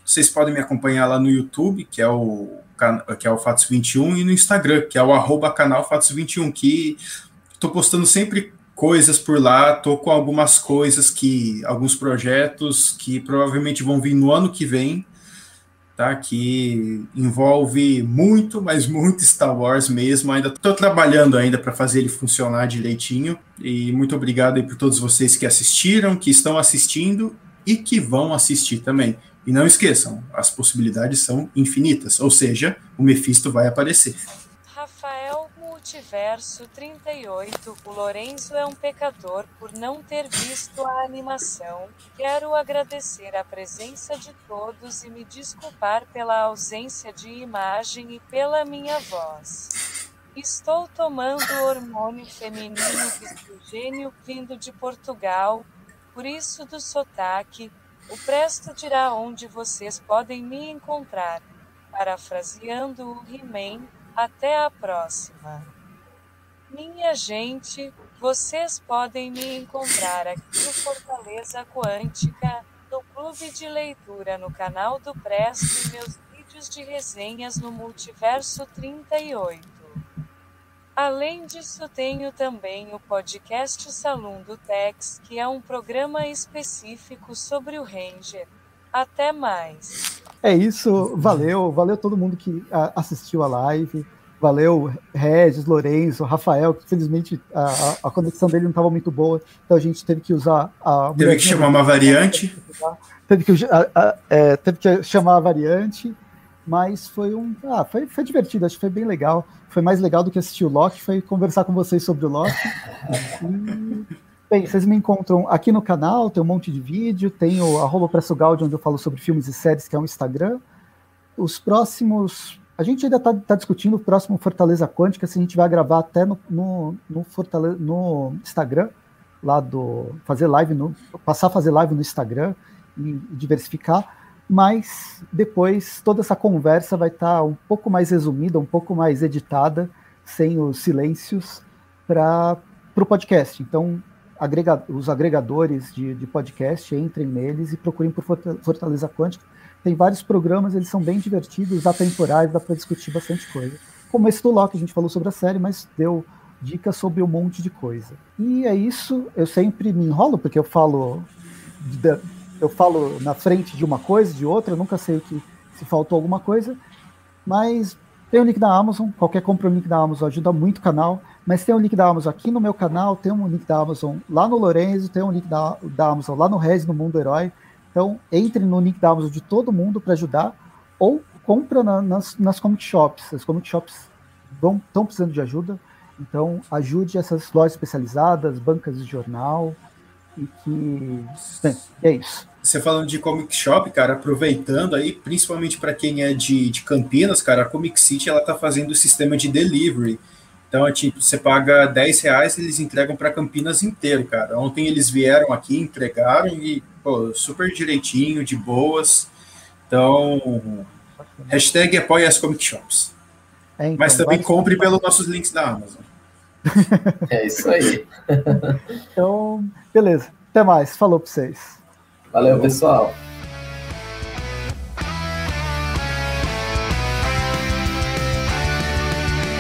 Vocês podem me acompanhar lá no YouTube, que é o, que é o Fatos 21, e no Instagram, que é o arroba canal Fatos 21, que estou postando sempre coisas por lá, tô com algumas coisas que, alguns projetos que provavelmente vão vir no ano que vem, tá? Que envolve muito, mas muito Star Wars mesmo. Ainda estou trabalhando ainda para fazer ele funcionar direitinho. E muito obrigado aí por todos vocês que assistiram, que estão assistindo e que vão assistir também. E não esqueçam, as possibilidades são infinitas, ou seja, o Mephisto vai aparecer. Multiverso 38 O Lorenzo é um pecador por não ter visto a animação. Quero agradecer a presença de todos e me desculpar pela ausência de imagem e pela minha voz. Estou tomando hormônio feminino estrogênio vindo de Portugal, por isso do sotaque. O Presto dirá onde vocês podem me encontrar. Parafraseando o He-Man, até a próxima. Minha gente, vocês podem me encontrar aqui no Fortaleza Quântica, no Clube de Leitura no canal do Presto e meus vídeos de resenhas no Multiverso 38. Além disso, tenho também o podcast Salão do Tex, que é um programa específico sobre o Ranger. Até mais. É isso, valeu, valeu todo mundo que assistiu a live. Valeu, Regis, Lourenço, Rafael, que infelizmente a, a conexão dele não estava muito boa, então a gente teve que usar a. Teve que chamar uma variante. Teve que, a, a, é, teve que chamar a variante, mas foi um. Ah, foi, foi divertido, acho que foi bem legal. Foi mais legal do que assistir o Loki, foi conversar com vocês sobre o Loki. E, bem, vocês me encontram aqui no canal, tem um monte de vídeo, tem o arroba onde eu falo sobre filmes e séries, que é um Instagram. Os próximos a gente ainda está tá discutindo o próximo Fortaleza Quântica, se a gente vai gravar até no, no, no, Fortaleza, no Instagram, lá do. fazer live, no, passar a fazer live no Instagram e, e diversificar. Mas depois toda essa conversa vai estar tá um pouco mais resumida, um pouco mais editada, sem os silêncios, para o podcast. Então, agrega, os agregadores de, de podcast entrem neles e procurem por Fortaleza Quântica tem vários programas, eles são bem divertidos, atemporais, dá para discutir bastante coisa. Como esse do Loki, a gente falou sobre a série, mas deu dicas sobre um monte de coisa. E é isso, eu sempre me enrolo, porque eu falo eu falo na frente de uma coisa, de outra, nunca sei que se faltou alguma coisa, mas tem o link da Amazon, qualquer compra o link da Amazon ajuda muito o canal, mas tem o link da Amazon aqui no meu canal, tem um link da Amazon lá no Lorenzo, tem um link da, da Amazon lá no Rez, no Mundo Herói, então, entre no link da Amazon de todo mundo para ajudar, ou compra na, nas, nas comic shops. As comic shops estão precisando de ajuda, então ajude essas lojas especializadas, bancas de jornal, e que. Bem, é isso. Você falando de comic shop, cara, aproveitando aí, principalmente para quem é de, de Campinas, cara, a Comic City ela tá fazendo o sistema de delivery. Então, é tipo, você paga 10 reais, eles entregam para Campinas inteiro, cara. Ontem eles vieram aqui, entregaram e, pô, super direitinho, de boas. Então, hashtag apoia as comic shops. É, então, Mas também compre pelos nossos links da Amazon. É isso aí. então, beleza. Até mais. Falou para vocês. Valeu, pessoal.